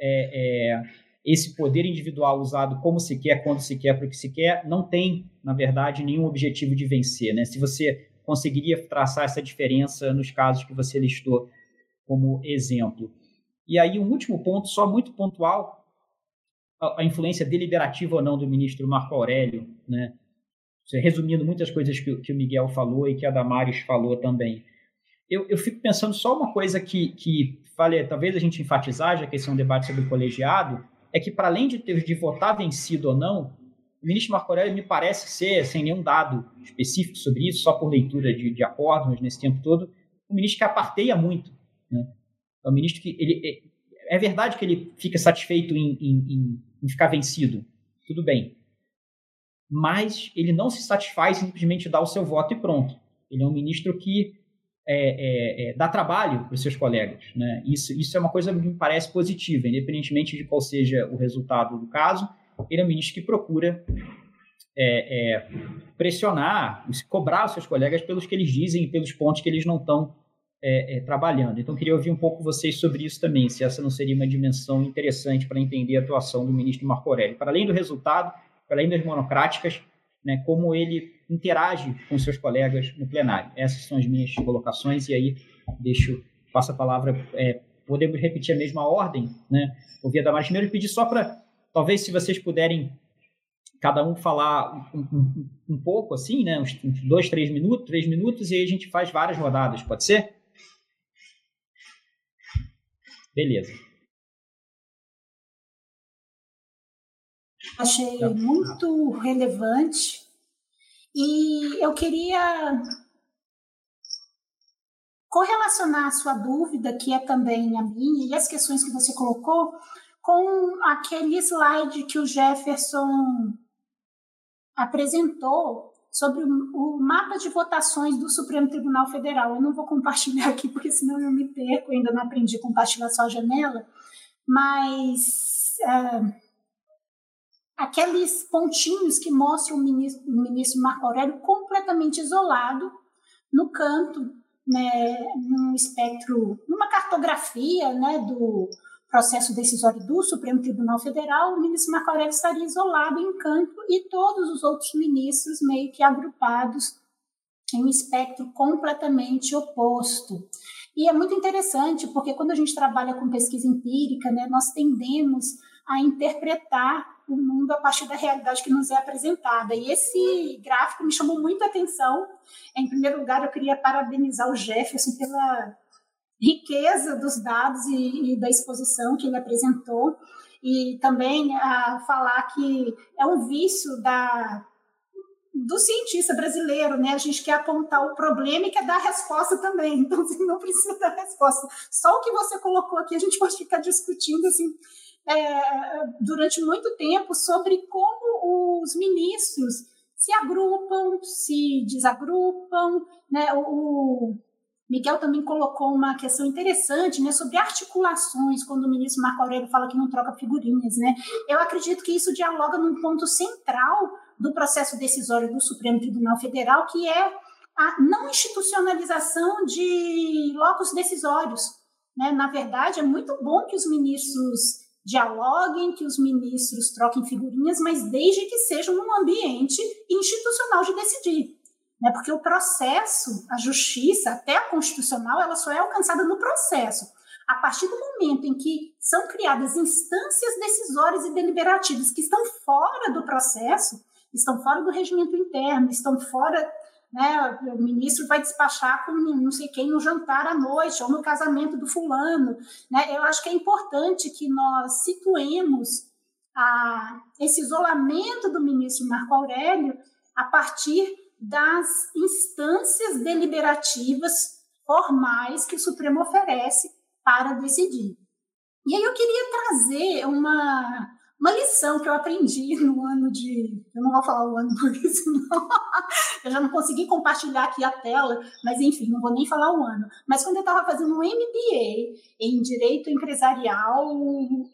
S2: é, é, esse poder individual usado como se quer, quando se quer, para o que se quer, não tem, na verdade, nenhum objetivo de vencer. Né? Se você conseguiria traçar essa diferença nos casos que você listou como exemplo. E aí, um último ponto, só muito pontual, a, influência deliberativa ou não do ministro Marco Aurélio, né? resumindo muitas coisas que, que, o Miguel falou e que a Damares falou também. eu, eu fico pensando só uma coisa que, que vale, talvez a gente enfatizar, já que esse é um debate sobre o colegiado, é que para além de ter de votar vencido ou não, o ministro Marco Aurélio me parece ser, sem nenhum dado específico sobre isso, só por leitura de, de acordos nesse tempo todo, um ministro que aparteia muito. Né? É um ministro que ele é, é verdade que ele fica satisfeito em, em, em ficar vencido, tudo bem, mas ele não se satisfaz simplesmente dar o seu voto e pronto. Ele é um ministro que é, é, é, dá trabalho para os seus colegas. Né? Isso, isso é uma coisa que me parece positiva, independentemente de qual seja o resultado do caso. Ele é um ministro que procura é, é, pressionar, cobrar os seus colegas pelos que eles dizem e pelos pontos que eles não estão é, trabalhando. Então, queria ouvir um pouco vocês sobre isso também, se essa não seria uma dimensão interessante para entender a atuação do ministro Marco Aurélio. Para além do resultado, para além das monocráticas, né, como ele interage com seus colegas no plenário. Essas são as minhas colocações, e aí deixo, passo a palavra, é, podemos repetir a mesma ordem, né? Ouvir a Damares primeiro e pedir só para, talvez se vocês puderem cada um falar um, um, um pouco, assim, né? Uns dois, três minutos, três minutos, e aí a gente faz várias rodadas, pode ser? Beleza.
S3: Achei tá. muito relevante e eu queria correlacionar a sua dúvida, que é também a minha, e as questões que você colocou, com aquele slide que o Jefferson apresentou sobre o mapa de votações do Supremo Tribunal Federal. Eu não vou compartilhar aqui, porque senão eu me perco, ainda não aprendi a compartilhar só a janela, mas. Uh, aqueles pontinhos que mostram o ministro, o ministro Marco Aurélio completamente isolado no canto, né, num espectro, numa cartografia né, do processo decisório do Supremo Tribunal Federal, o ministro Marco Aurélio estaria isolado em canto e todos os outros ministros meio que agrupados em um espectro completamente oposto. E é muito interessante, porque quando a gente trabalha com pesquisa empírica, né, nós tendemos a interpretar o mundo a partir da realidade que nos é apresentada. E esse gráfico me chamou muito a atenção. Em primeiro lugar, eu queria parabenizar o Jefferson pela riqueza dos dados e, e da exposição que ele apresentou, e também a falar que é um vício da do cientista brasileiro, né? A gente quer apontar o problema e quer dar a resposta também. Então, assim, não precisa dar resposta. Só o que você colocou aqui, a gente pode ficar discutindo, assim, é, durante muito tempo sobre como os ministros se agrupam, se desagrupam. Né? O, Miguel também colocou uma questão interessante né, sobre articulações, quando o ministro Marco Aurélio fala que não troca figurinhas. Né? Eu acredito que isso dialoga num ponto central do processo decisório do Supremo Tribunal Federal, que é a não institucionalização de locos decisórios. Né? Na verdade, é muito bom que os ministros dialoguem, que os ministros troquem figurinhas, mas desde que seja num ambiente institucional de decidir. Né? Porque o processo, a justiça, até a constitucional, ela só é alcançada no processo. A partir do momento em que são criadas instâncias decisórias e deliberativas que estão fora do processo, estão fora do regimento interno, estão fora né, o ministro vai despachar com não sei quem no jantar à noite ou no casamento do fulano. Né? Eu acho que é importante que nós situemos a, esse isolamento do ministro Marco Aurélio a partir das instâncias deliberativas formais que o Supremo oferece para decidir. E aí eu queria trazer uma, uma lição que eu aprendi no ano de. Eu não vou falar o ano, porque senão eu já não consegui compartilhar aqui a tela, mas enfim, não vou nem falar o ano. Mas quando eu estava fazendo um MBA em Direito Empresarial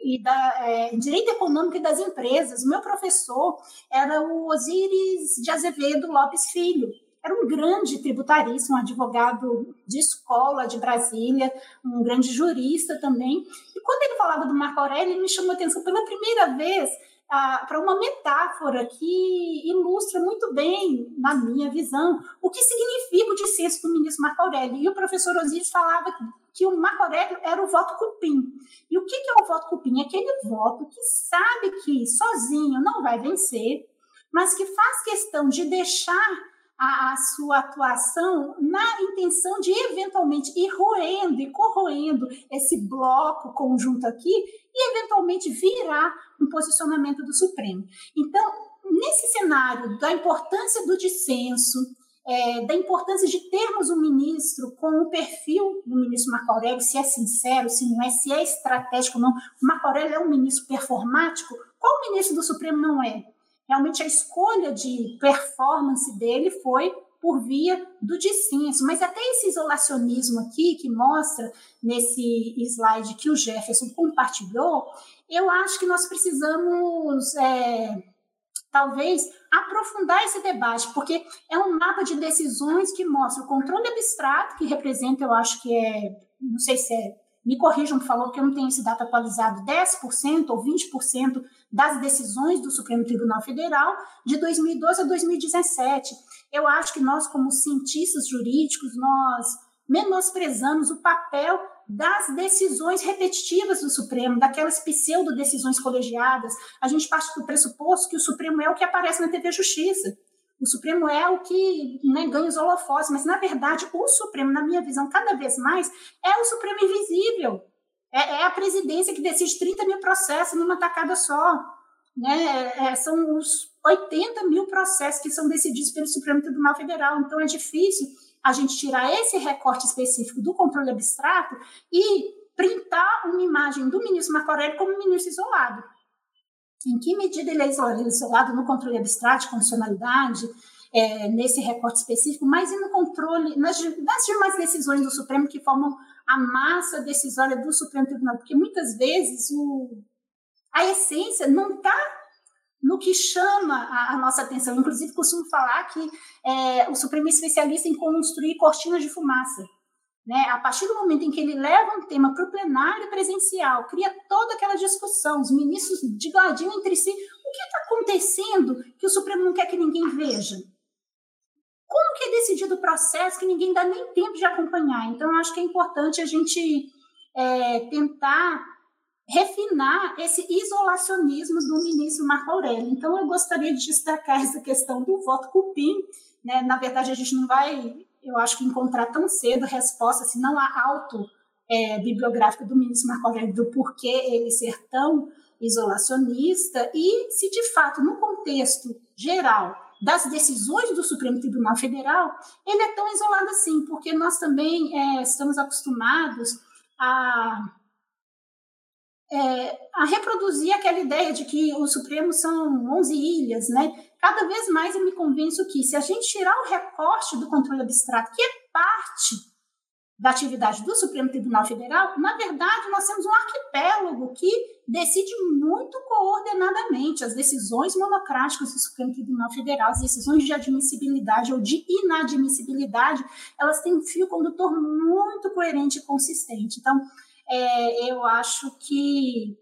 S3: e da, é, Direito Econômico e das Empresas, o meu professor era o Osiris de Azevedo Lopes Filho era um grande tributarista, um advogado de escola de Brasília, um grande jurista também. E quando ele falava do Marco Aurélio, ele me chamou a atenção pela primeira vez ah, para uma metáfora que ilustra muito bem, na minha visão, o que significa o dissenso do ministro Marco Aurélio. E o professor Osíris falava que o Marco Aurélio era o voto cupim. E o que é o voto cupim? É aquele voto que sabe que sozinho não vai vencer, mas que faz questão de deixar a, a, sua atuação na intenção de eventualmente ir roendo e corroendo esse bloco conjunto aqui e eventualmente virar um posicionamento do Supremo. Então, nesse cenário da importância do dissenso, é, da importância de termos um ministro com o perfil do ministro Marco Aurélio, se é sincero, se não é, se é estratégico ou não. Marco Aurélio é um ministro performático? Qual ministro do Supremo não é? Realmente a escolha de performance dele foi por via do dissenso. Mas até esse isolacionismo aqui, que mostra nesse slide que o Jefferson compartilhou, eu acho que nós precisamos, é, talvez, aprofundar esse debate, porque é um mapa de decisões que mostra o controle abstrato, que representa, eu acho que é, não sei se é me corrijam, por favor, porque eu não tenho esse dado atualizado, 10% ou 20% das decisões do Supremo Tribunal Federal de 2012 a 2017. Eu acho que nós, como cientistas jurídicos, nós menosprezamos o papel das decisões repetitivas do Supremo, daquelas pseudo-decisões colegiadas. A gente parte do pressuposto que o Supremo é o que aparece na TV Justiça. O Supremo é o que né, ganha os holofotes, mas na verdade o Supremo, na minha visão, cada vez mais é o Supremo invisível. É, é a presidência que decide 30 mil processos numa tacada só. Né? É, são os 80 mil processos que são decididos pelo Supremo Tribunal Federal. Então é difícil a gente tirar esse recorte específico do controle abstrato e printar uma imagem do ministro Marco Aurélio como ministro isolado em que medida ele é isolado no controle abstrato de condicionalidade, é, nesse recorte específico, mas e no controle, nas, nas demais decisões do Supremo que formam a massa decisória do Supremo Tribunal, porque muitas vezes o, a essência não está no que chama a, a, nossa atenção. Inclusive, costumo falar que é, o Supremo é especialista em construir cortinas de fumaça. Né? A partir do momento em que ele leva um tema para o plenário presencial, cria toda aquela discussão, os ministros digladiam entre si, o que está acontecendo que o Supremo não quer que ninguém veja? Como que é decidido o processo que ninguém dá nem tempo de acompanhar? Então, acho que é importante a gente é, tentar refinar esse isolacionismo do ministro Marco Aurélio. Então, eu gostaria de destacar essa questão do voto cupim. Né? Na verdade, a gente não vai eu acho que encontrar tão cedo resposta, se não há auto é, bibliográfico do ministro Marco Aurélio do porquê ele ser tão isolacionista e se de fato no contexto geral das decisões do Supremo Tribunal Federal ele é tão isolado assim, porque nós também é, estamos acostumados a é, a reproduzir aquela ideia de que o Supremo são 11 ilhas, né? Cada vez mais eu me convenço que se a gente tirar o recorte do controle abstrato, que é parte da atividade do Supremo Tribunal Federal, na verdade nós temos um arquipélago que decide muito coordenadamente as decisões monocráticas do Supremo Tribunal Federal, as decisões de admissibilidade ou de inadmissibilidade, elas têm um fio condutor muito coerente e consistente. Então, é, eu acho que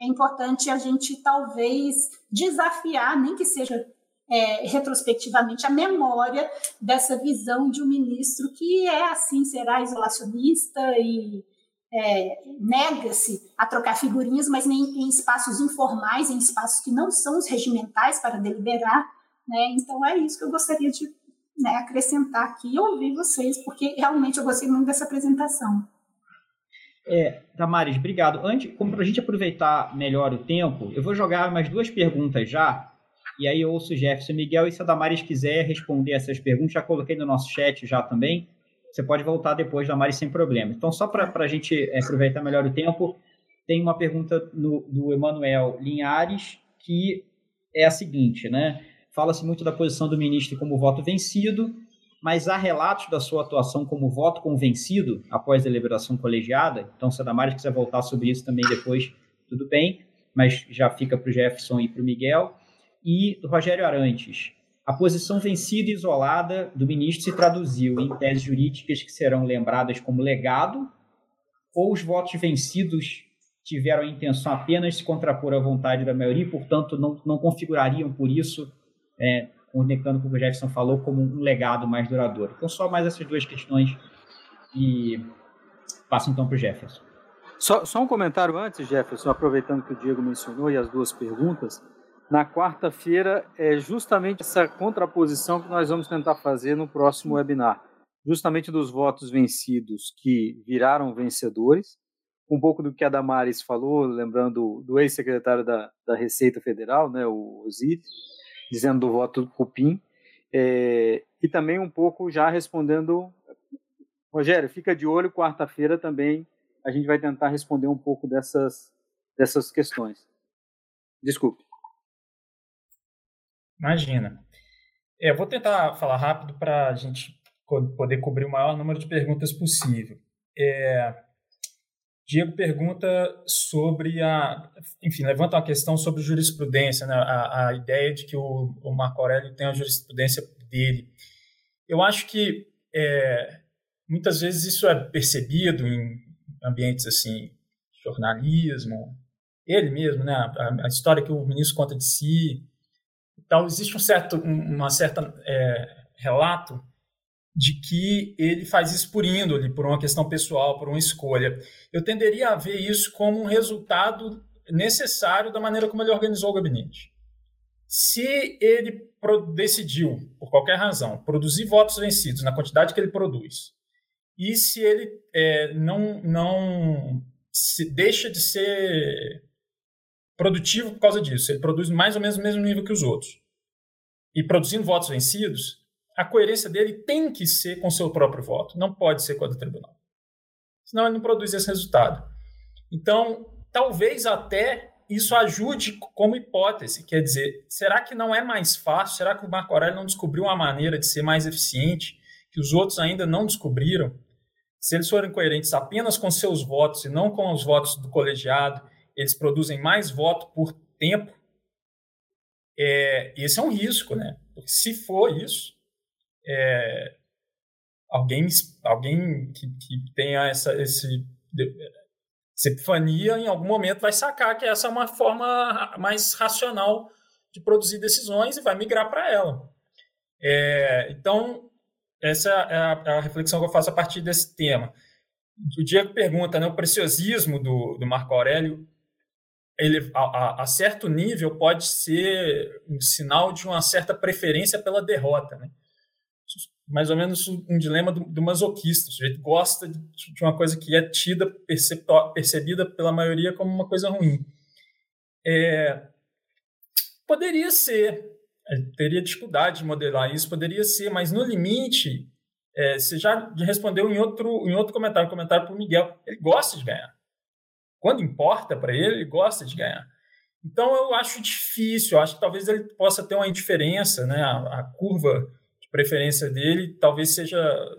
S3: é importante a gente talvez desafiar, nem que seja é, retrospectivamente, a memória dessa visão de um ministro que é assim, será isolacionista e é, nega-se a trocar figurinhas, mas nem em espaços informais, em espaços que não são os regimentais para deliberar. Né? Então é isso que eu gostaria de né, acrescentar aqui e ouvir vocês, porque realmente eu gostei muito dessa apresentação.
S2: É, Damares, obrigado. Antes, como para a gente aproveitar melhor o tempo, eu vou jogar mais duas perguntas já, e aí eu ouço o Jefferson Miguel, e se a Damares quiser responder essas perguntas, já coloquei no nosso chat já também, você pode voltar depois, Damares, sem problema. Então, só para a gente é, aproveitar melhor o tempo, tem uma pergunta no, do Emanuel Linhares, que é a seguinte, né? Fala-se muito da posição do ministro como voto vencido, mas há relatos da sua atuação como voto convencido após a deliberação colegiada. Então, se a Damares quiser voltar sobre isso também depois, tudo bem, mas já fica para o Jefferson e para o Miguel. E do Rogério Arantes. A posição vencida e isolada do ministro se traduziu em teses jurídicas que serão lembradas como legado, ou os votos vencidos tiveram a intenção apenas de se contrapor à vontade da maioria e, portanto, não, não configurariam, por isso, é, conectando com o que o Jefferson falou, como um legado mais duradouro. Então, só mais essas duas questões e passo então para o Jefferson.
S1: Só, só, um comentário antes, Jefferson, aproveitando que o Diego mencionou e as duas perguntas. na quarta-feira é justamente essa contraposição que nós vamos tentar fazer no próximo webinar. Justamente dos votos vencidos que viraram vencedores, um pouco do que a Damares falou, lembrando do ex-secretário da, da, Receita Federal, né, o Osiris, dizendo do voto do Cupim, é, e também um pouco já respondendo. Rogério, fica de olho, quarta-feira também a gente vai tentar responder um pouco dessas, dessas questões. Desculpe.
S4: Imagina. É, eu vou tentar falar rápido para a gente poder cobrir o maior número de perguntas possível. É, Diego pergunta sobre a. Enfim, levanta uma questão sobre jurisprudência, né? a, a ideia de que o, o Marco Aurélio tem a jurisprudência dele. Eu acho que é, muitas vezes isso é percebido em ambientes assim, jornalismo, ele mesmo, né? a, a história que o ministro conta de si. Então, existe um certo, uma certa é, relato de que ele faz isso por índole, por uma questão pessoal, por uma escolha. Eu tenderia a ver isso como um resultado necessário da maneira como ele organizou o gabinete. Se ele decidiu, por qualquer razão, produzir votos vencidos na quantidade que ele produz, e se ele é, não, não se deixa de ser produtivo por causa disso, ele produz mais ou menos o mesmo nível que os outros, e produzindo votos vencidos, a coerência dele tem que ser com seu próprio voto, não pode ser com a do tribunal. Senão ele não produz esse resultado. Então, talvez até isso ajude como hipótese, quer dizer, será que não é mais fácil? Será que o Marco Aurélio não descobriu uma maneira de ser mais eficiente que os outros ainda não descobriram? Se eles forem coerentes apenas com seus votos e não com os votos do colegiado, eles produzem mais voto por tempo. É, esse é um risco, né? Porque se for isso, é, alguém, alguém que, que tenha essa, esse, epifania, em algum momento vai sacar que essa é uma forma mais racional de produzir decisões e vai migrar para ela. É, então, essa é a, a, reflexão que eu faço a partir desse tema. O Diego pergunta, né, o preciosismo do, do Marco Aurélio, ele, a, a, certo nível, pode ser um sinal de uma certa preferência pela derrota. Né? Mais ou menos um dilema do, do masoquista. O sujeito gosta de, de, uma coisa que é tida, percebida pela maioria como uma coisa ruim. É, poderia ser, teria dificuldade de modelar isso, poderia ser, mas no limite, é, você já respondeu em outro, em outro comentário, comentário para o Miguel, ele gosta de ganhar. Quando importa para ele, ele gosta de ganhar. Então eu acho difícil, eu acho que talvez ele possa ter uma indiferença, né? a, a curva preferência dele, talvez seja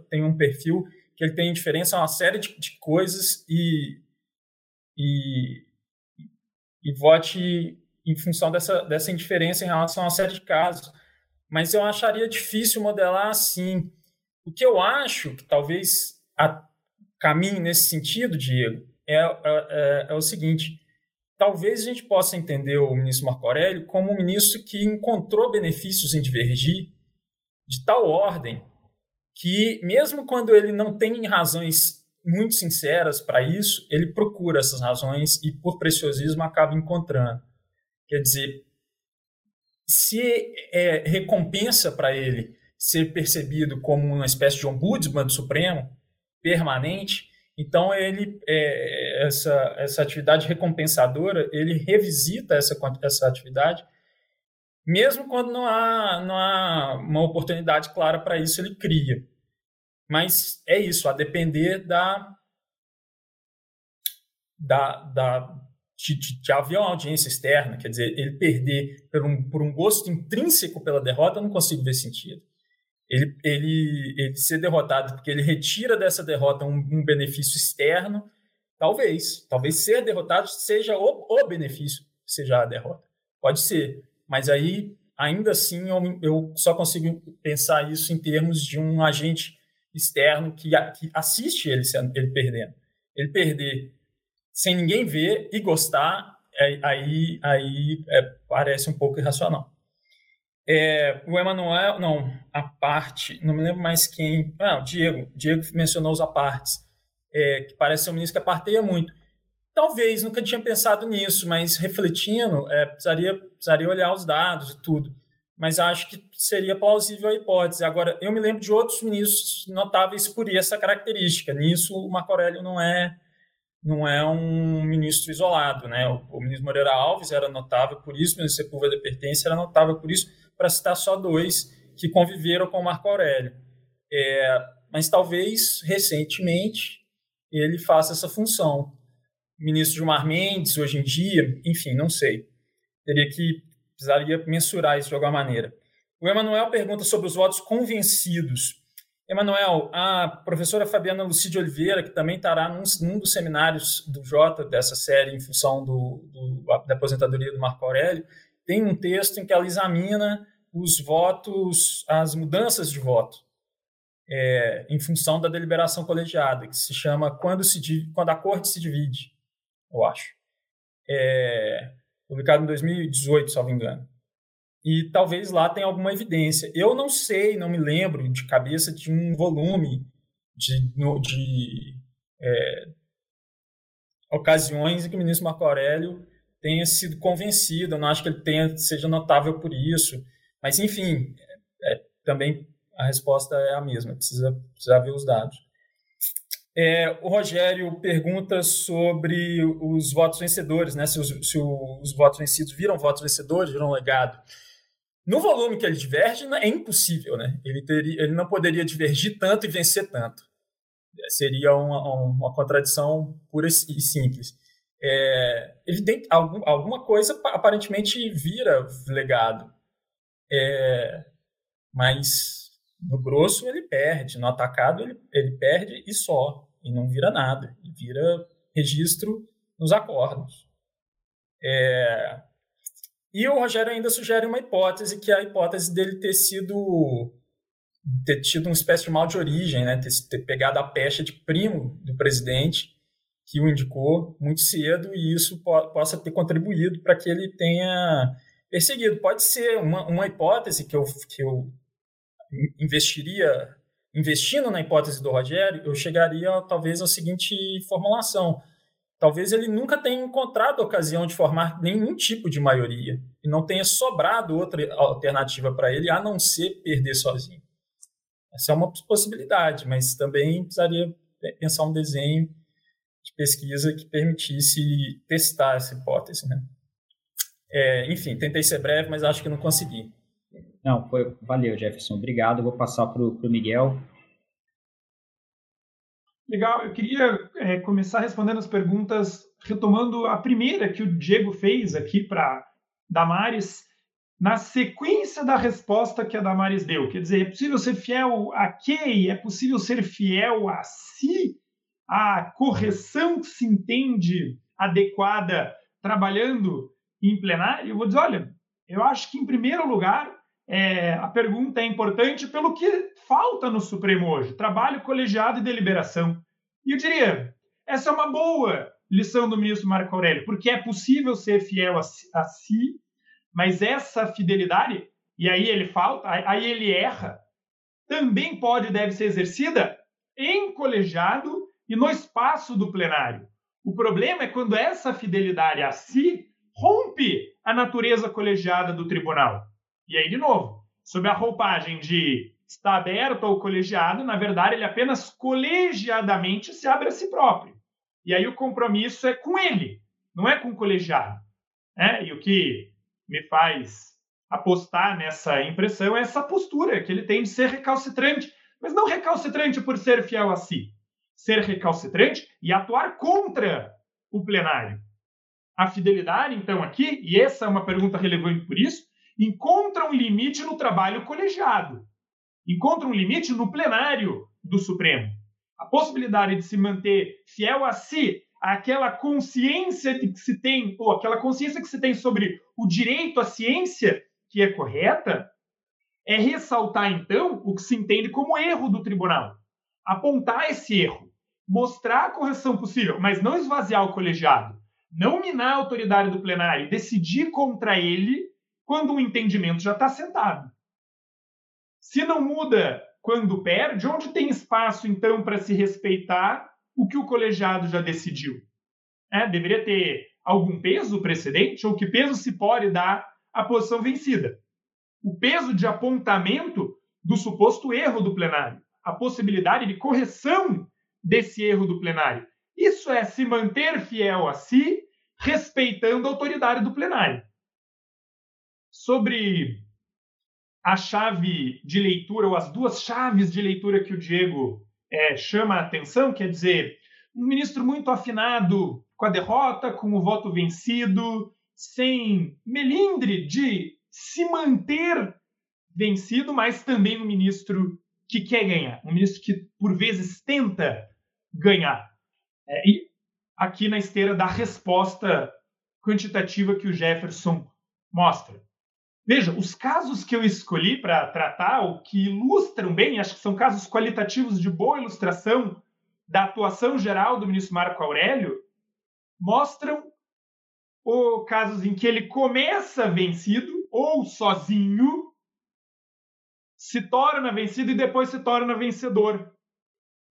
S4: tenha um perfil que ele tem diferença uma série de, de coisas e, e, e vote em função dessa, dessa indiferença em relação a uma série de casos. Mas eu acharia difícil modelar assim. O que eu acho que talvez a, caminhe nesse sentido, Diego, é, é, é, é o seguinte: talvez a gente possa entender o ministro Marco Aurélio como um ministro que encontrou benefícios em divergir de tal ordem que, mesmo quando ele não tem razões muito sinceras para isso, ele procura essas razões e, por preciosismo, acaba encontrando. Quer dizer, se é recompensa para ele ser percebido como uma espécie de ombudsman do Supremo permanente, então ele é, essa essa atividade recompensadora ele revisita essa essa atividade mesmo quando não há, não há uma oportunidade clara para isso, ele cria. Mas é isso, a depender da. da, da de, de, de haver uma audiência externa, quer dizer, ele perder por um, por um gosto intrínseco pela derrota, eu não consigo ver sentido. Ele, ele, ele ser derrotado porque ele retira dessa derrota um, um benefício externo, talvez. Talvez ser derrotado seja o, o benefício, seja a derrota. Pode ser. Mas aí, ainda assim, eu, eu só consigo pensar isso em termos de um agente externo que, que assiste ele, ele perdendo. Ele perder sem ninguém ver e gostar, é, aí, aí é, parece um pouco irracional. É, o Emanuel, não, a parte, não me lembro mais quem. Ah, o Diego. Diego mencionou os apartes, é, que parece ser um ministro que aparteia muito. Talvez, nunca tinha pensado nisso, mas refletindo, é, precisaria, precisaria olhar os dados e tudo. Mas acho que seria plausível a hipótese. Agora, eu me lembro de outros ministros notáveis por essa característica. Nisso, o Marco Aurélio não é, não é um ministro isolado. Né? O, o ministro Moreira Alves era notável por isso, o ministro Sepúlveda Pertence era notável por isso, para citar só dois que conviveram com o Marco Aurélio. É, mas talvez, recentemente, ele faça essa função ministro Gilmar Mendes hoje em dia, enfim, não sei. Teria que, precisaria mensurar isso de alguma maneira. O Emanuel pergunta sobre os votos convencidos. Emanuel, a professora Fabiana Lucide Oliveira, que também estará num, num, dos seminários do Jota dessa série em função do, do, da aposentadoria do Marco Aurélio, tem um texto em que ela examina os votos, as mudanças de voto é, em função da deliberação colegiada, que se chama Quando, se, quando a Corte se divide eu acho. É, publicado em 2018, se não me engano. E talvez lá tenha alguma evidência. Eu não sei, não me lembro de cabeça de um volume de, de é, ocasiões em que o ministro Marco Aurélio tenha sido convencido. Eu não acho que ele tenha, seja notável por isso. Mas, enfim, é, também a resposta é a mesma. Precisa, precisa ver os dados. É, o Rogério pergunta sobre os votos vencedores, né? Se os, se os, votos vencidos viram votos vencedores, viram legado. No volume que ele diverge, é impossível, né? Ele, teria, ele não poderia divergir tanto e vencer tanto. Seria uma, uma contradição pura e simples. É, evidente, algum, alguma coisa aparentemente vira legado. É, mas no grosso ele perde, no atacado ele, ele perde e só, e não vira nada, e vira registro nos acordos. É... E o Rogério ainda sugere uma hipótese, que é a hipótese dele ter sido ter tido uma espécie de mal de origem, né? ter, ter pegado a pecha de primo do presidente, que o indicou muito cedo, e isso po possa ter contribuído para que ele tenha perseguido. Pode ser uma, uma hipótese que eu, que eu investiria, investindo na hipótese do Rogério, eu chegaria talvez à seguinte formulação. Talvez ele nunca tenha encontrado a ocasião de formar nenhum tipo de maioria e não tenha sobrado outra alternativa para ele a não ser perder sozinho. Essa é uma possibilidade, mas também precisaria pensar um desenho de pesquisa que permitisse testar essa hipótese. Né? É, enfim, tentei ser breve, mas acho que não consegui.
S2: Não, foi, valeu, Jefferson. Obrigado. Vou passar para o Miguel.
S5: Legal. Eu queria é, começar respondendo as perguntas, retomando a primeira que o Diego fez aqui para Damares, na sequência da resposta que a Damares deu. Quer dizer, é possível ser fiel a quem? É possível ser fiel a si? A correção que se entende adequada trabalhando em plenário? Eu vou dizer, olha, eu acho que, em primeiro lugar, é, a pergunta é importante pelo que falta no Supremo hoje: trabalho colegiado e deliberação. E eu diria, essa é uma boa lição do ministro Marco Aurélio, porque é possível ser fiel a, a si, mas essa fidelidade, e aí ele falta, aí ele erra, também pode e deve ser exercida em colegiado e no espaço do plenário. O problema é quando essa fidelidade a si rompe a natureza colegiada do tribunal. E aí, de novo, sob a roupagem de estar aberto ao colegiado, na verdade, ele apenas colegiadamente se abre a si próprio. E aí o compromisso é com ele, não é com o colegiado. Né? E o que me faz apostar nessa impressão é essa postura que ele tem de ser recalcitrante, mas não recalcitrante por ser fiel a si. Ser recalcitrante e atuar contra o plenário. A fidelidade, então, aqui, e essa é uma pergunta relevante por isso, encontra um limite no trabalho colegiado, encontra um limite no plenário do Supremo. A possibilidade de se manter fiel a si, aquela consciência que se tem, ou aquela consciência que se tem sobre o direito à ciência que é correta, é ressaltar então o que se entende como erro do tribunal. Apontar esse erro, mostrar a correção possível, mas não esvaziar o colegiado, não minar a autoridade do plenário, decidir contra ele quando o entendimento já está sentado. Se não muda quando perde, onde tem espaço então para se respeitar o que o colegiado já decidiu? É, deveria ter algum peso precedente ou que peso se pode dar à posição vencida. O peso de apontamento do suposto erro do plenário, a possibilidade de correção desse erro do plenário. Isso é se manter fiel a si, respeitando a autoridade do plenário. Sobre a chave de leitura, ou as duas chaves de leitura que o Diego é, chama a atenção, quer dizer, um ministro muito afinado com a derrota, com o voto vencido, sem melindre de se manter vencido, mas também um ministro que quer ganhar, um ministro que por vezes tenta ganhar. É, e aqui na esteira da resposta quantitativa que o Jefferson mostra. Veja, os casos que eu escolhi para tratar, o que ilustram bem, acho que são casos qualitativos de boa ilustração da atuação geral do ministro Marco Aurélio, mostram o casos em que ele começa vencido ou sozinho, se torna vencido e depois se torna vencedor.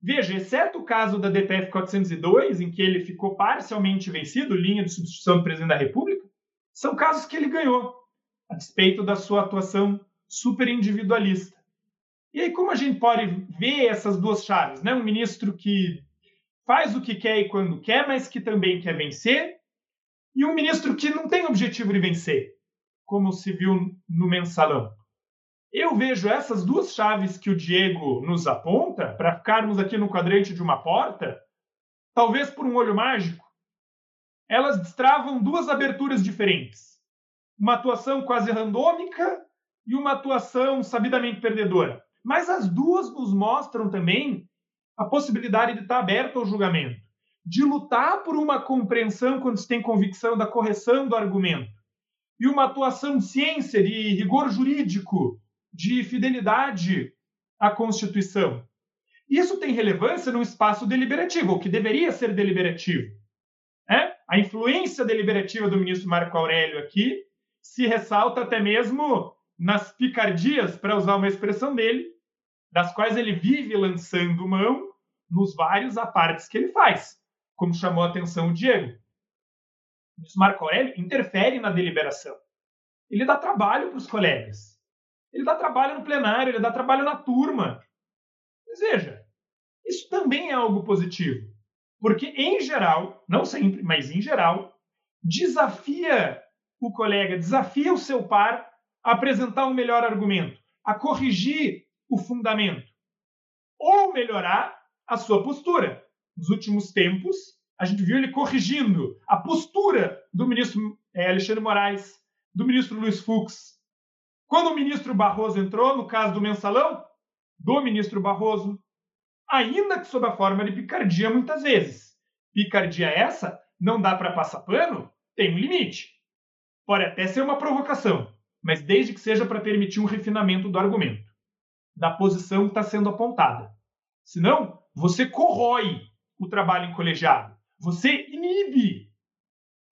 S5: Veja, exceto o caso da DPF 402, em que ele ficou parcialmente vencido, linha de substituição do presidente da República, são casos que ele ganhou a despeito da sua atuação super individualista. E aí, como a gente pode ver essas duas chaves? Né? Um ministro que faz o que quer e quando quer, mas que também quer vencer, e um ministro que não tem objetivo de vencer, como se viu no mensalão. Eu vejo essas duas chaves que o Diego nos aponta, para ficarmos aqui no quadrante de uma porta, talvez por um olho mágico, elas destravam duas aberturas diferentes uma atuação quase randômica e uma atuação sabidamente perdedora. Mas as duas nos mostram também a possibilidade de estar aberto ao julgamento, de lutar por uma compreensão quando se tem convicção da correção do argumento, e uma atuação de ciência, de rigor jurídico, de fidelidade à Constituição. Isso tem relevância num espaço deliberativo, ou que deveria ser deliberativo. É? A influência deliberativa do ministro Marco Aurélio aqui se ressalta até mesmo nas picardias, para usar uma expressão dele, das quais ele vive lançando mão nos vários apartes que ele faz, como chamou a atenção o Diego. O Marco Aurélio interfere na deliberação. Ele dá trabalho para os colegas. Ele dá trabalho no plenário, ele dá trabalho na turma. Mas veja, isso também é algo positivo. Porque, em geral, não sempre, mas em geral, desafia o colega, desafia o seu par a apresentar um melhor argumento, a corrigir o fundamento ou melhorar a sua postura. Nos últimos tempos, a gente viu ele corrigindo a postura do ministro é, Alexandre Moraes, do ministro Luiz Fux. Quando o ministro Barroso entrou, no caso do mensalão, do ministro Barroso, ainda que sob a forma de picardia muitas vezes. Picardia essa, não dá para passar pano, tem um limite. Pode até ser uma provocação, mas desde que seja para permitir um refinamento do argumento, da posição que está sendo apontada. Senão, você corrói o trabalho em colegiado. Você inibe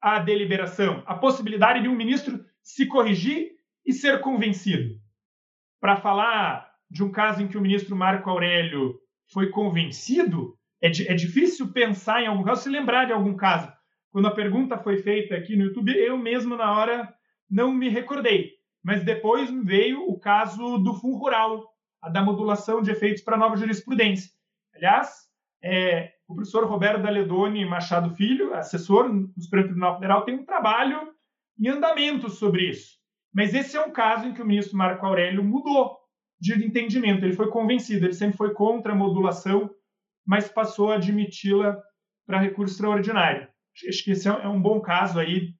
S5: a deliberação, a possibilidade de um ministro se corrigir e ser convencido. Para falar de um caso em que o ministro Marco Aurélio foi convencido, é, é difícil pensar em algum caso, se lembrar de algum caso quando a pergunta foi feita aqui no YouTube, eu mesmo na hora não me recordei. Mas depois veio o caso do Fundo Rural, a da modulação de efeitos para nova jurisprudência. Aliás, é, o professor Roberto Daledoni Machado Filho, assessor no Supremo Tribunal Federal, tem um trabalho em andamento sobre isso. Mas esse é um caso em que o ministro Marco Aurélio mudou de entendimento. Ele foi convencido, ele sempre foi contra a modulação, mas passou a admiti-la para recurso extraordinário acho que esse é um bom caso aí,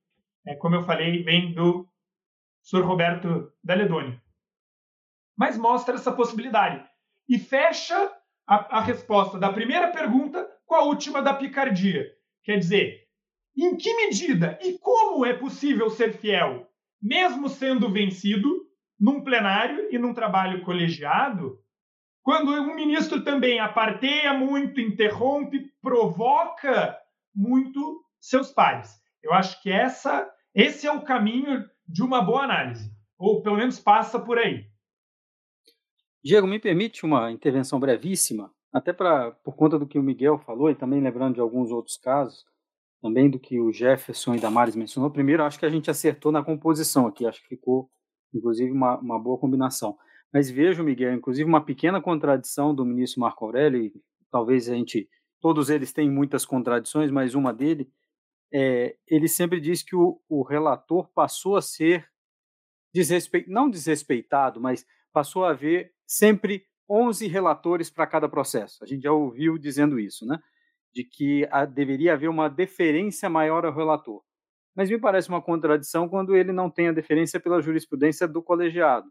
S5: é, como eu falei, vem do Sr. Roberto Daledoni. Mas mostra essa possibilidade. E fecha a, a resposta da primeira pergunta com a última da picardia. Quer dizer, em que medida e como é possível ser fiel, mesmo sendo vencido, num plenário e num trabalho colegiado, quando um ministro também aparteia muito, interrompe, provoca muito seus pares. Eu acho que essa, esse é o caminho de uma boa análise, ou pelo menos passa por aí.
S1: Diego, me permite uma intervenção brevíssima, até pra, por conta do que o Miguel falou e também lembrando de alguns outros casos. também do que o Jefferson e Damares mencionou. Primeiro, acho que a gente acertou na composição aqui, acho que ficou, inclusive, uma, uma boa combinação. Mas vejo, Miguel, inclusive, uma pequena contradição do ministro Marco Aurélio, e talvez a gente, todos eles têm muitas contradições, mas uma dele, é, ele sempre diz que o, o relator passou a ser desrespeitado, não desrespeitado, mas passou a haver sempre 11 relatores para cada processo. A gente já ouviu dizendo isso, né? De que a, deveria haver uma deferência maior ao relator. Mas me parece uma contradição quando ele não tem a deferência pela jurisprudência do colegiado.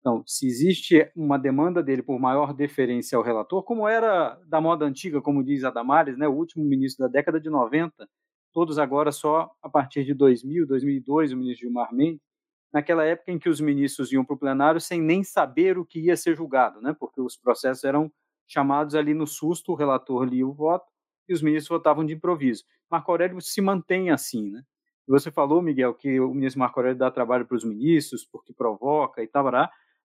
S1: Então, se existe uma demanda dele por maior deferência ao relator, como era da moda antiga, como diz Adamares, né, o último ministro da década de 90, todos agora só a partir de 2000, 2002, o ministro Gilmar Mendes, naquela época em que os ministros iam para o plenário sem nem saber o que ia ser julgado, né? porque os processos eram chamados ali no susto, o relator lia o voto e os ministros votavam de improviso. Marco Aurélio se mantém assim. Né? Você falou, Miguel, que o ministro Marco Aurélio dá trabalho para os ministros, porque provoca e tal,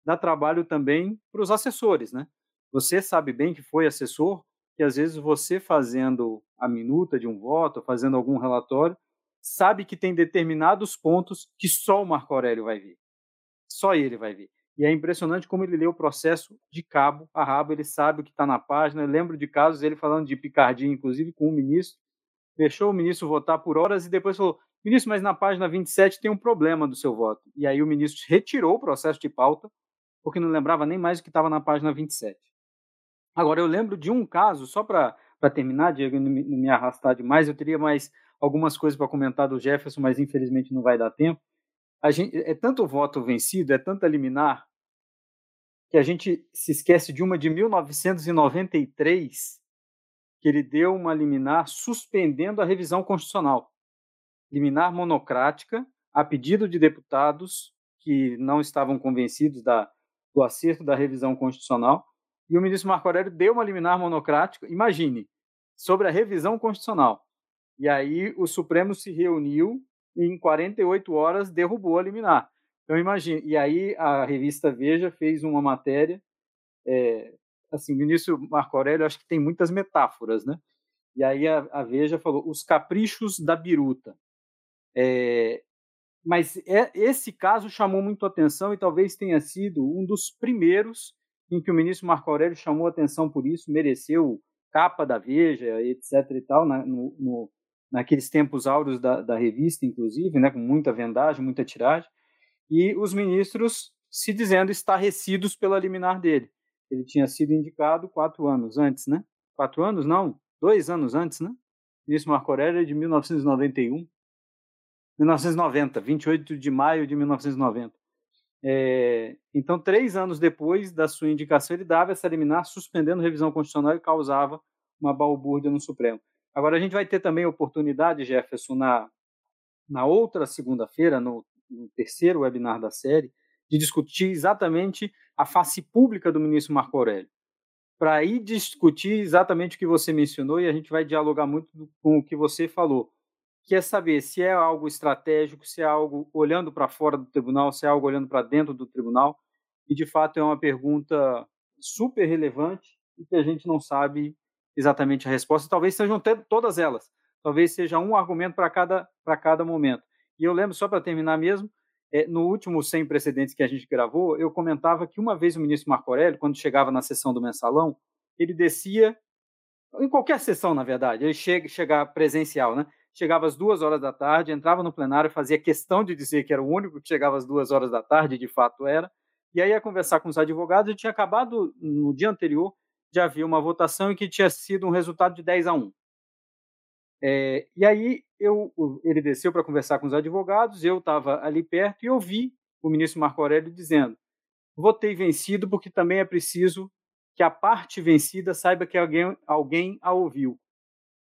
S1: dá trabalho também para os assessores. Né? Você sabe bem que foi assessor, que às vezes você fazendo a minuta de um voto, fazendo algum relatório, sabe que tem determinados pontos que só o Marco Aurélio vai ver. Só ele vai ver. E é impressionante como ele lê o processo de cabo a rabo, ele sabe o que está na página. Eu lembro de casos ele falando de picardia, inclusive com o ministro, deixou o ministro votar por horas e depois falou: ministro, mas na página 27 tem um problema do seu voto. E aí o ministro retirou o processo de pauta, porque não lembrava nem mais o que estava na página 27. Agora, eu lembro de um caso, só para terminar, Diego, não me, não me arrastar demais, eu teria mais algumas coisas para comentar do Jefferson, mas infelizmente não vai dar tempo. A gente, é tanto voto vencido, é tanta liminar, que a gente se esquece de uma de 1993, que ele deu uma liminar suspendendo a revisão constitucional. Liminar monocrática, a pedido de deputados que não estavam convencidos da, do acerto da revisão constitucional, e o ministro Marco Aurélio deu uma liminar monocrática, imagine, sobre a revisão constitucional. E aí o Supremo se reuniu e em 48 horas derrubou a liminar. Então imagine. E aí a revista Veja fez uma matéria. É, assim, o ministro Marco Aurélio acho que tem muitas metáforas, né? E aí a, a Veja falou os caprichos da biruta. É, mas é, esse caso chamou muito atenção e talvez tenha sido um dos primeiros em que o ministro Marco Aurélio chamou atenção por isso, mereceu capa da Veja, etc. e tal, na, no, no, naqueles tempos áureos da, da revista, inclusive, né, com muita vendagem, muita tiragem, e os ministros se dizendo estarrecidos pela liminar dele. Ele tinha sido indicado quatro anos antes, né? Quatro anos? Não, dois anos antes, né? O ministro Marco Aurélio é de 1991. 1990, 28 de maio de 1990. É, então, três anos depois da sua indicação, ele dava essa liminar, suspendendo revisão constitucional e causava uma balbúrdia no Supremo. Agora, a gente vai ter também oportunidade, Jefferson, na, na outra segunda-feira, no, no terceiro webinar da série, de discutir exatamente a face pública do ministro Marco Aurélio. Para aí discutir exatamente o que você mencionou, e a gente vai dialogar muito com o que você falou, que é saber se é algo estratégico, se é algo olhando para fora do tribunal, se é algo olhando para dentro do tribunal. E, de fato, é uma pergunta super relevante e que a gente não sabe exatamente a resposta. Talvez sejam todas elas. Talvez seja um argumento para cada, cada momento. E eu lembro, só para terminar mesmo, é, no último Sem Precedentes que a gente gravou, eu comentava que uma vez o ministro Marco Aurélio, quando chegava na sessão do mensalão, ele descia, em qualquer sessão, na verdade, ele chega, chega presencial, né? Chegava às duas horas da tarde, entrava no plenário, fazia questão de dizer que era o único que chegava às duas horas da tarde, de fato era, e aí ia conversar com os advogados e tinha acabado, no dia anterior, já havia uma votação e que tinha sido um resultado de 10 a 1. É, e aí eu, ele desceu para conversar com os advogados, eu estava ali perto e ouvi o ministro Marco Aurélio dizendo: votei vencido porque também é preciso que a parte vencida saiba que alguém, alguém a ouviu.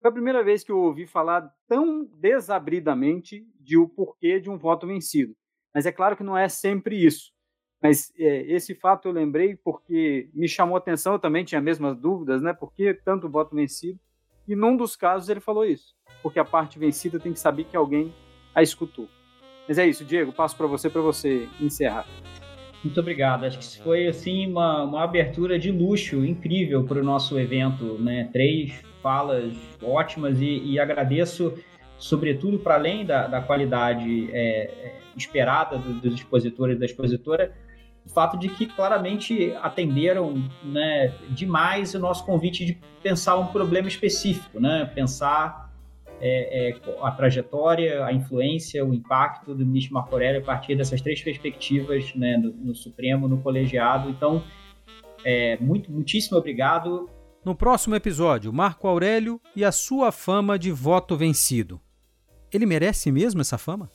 S1: Foi a primeira vez que eu ouvi falar tão desabridamente de o porquê de um voto vencido. Mas é claro que não é sempre isso. Mas é, esse fato eu lembrei porque me chamou a atenção, eu também tinha as mesmas dúvidas, né? Por que tanto voto vencido? E num dos casos ele falou isso, porque a parte vencida tem que saber que alguém a escutou. Mas é isso, Diego, passo para você para você encerrar.
S2: Muito obrigado. Acho que foi assim uma, uma abertura de luxo incrível para o nosso evento, né? Três falas ótimas e, e agradeço, sobretudo, para além da, da qualidade é, esperada dos expositores e da expositora, o fato de que claramente atenderam né, demais o nosso convite de pensar um problema específico, né? pensar é, é, a trajetória, a influência, o impacto do ministro Marco Aurélio a partir dessas três perspectivas né, no, no Supremo, no colegiado. Então, é, muito, muitíssimo obrigado.
S1: No próximo episódio, Marco Aurélio e a sua fama de voto vencido. Ele merece mesmo essa fama?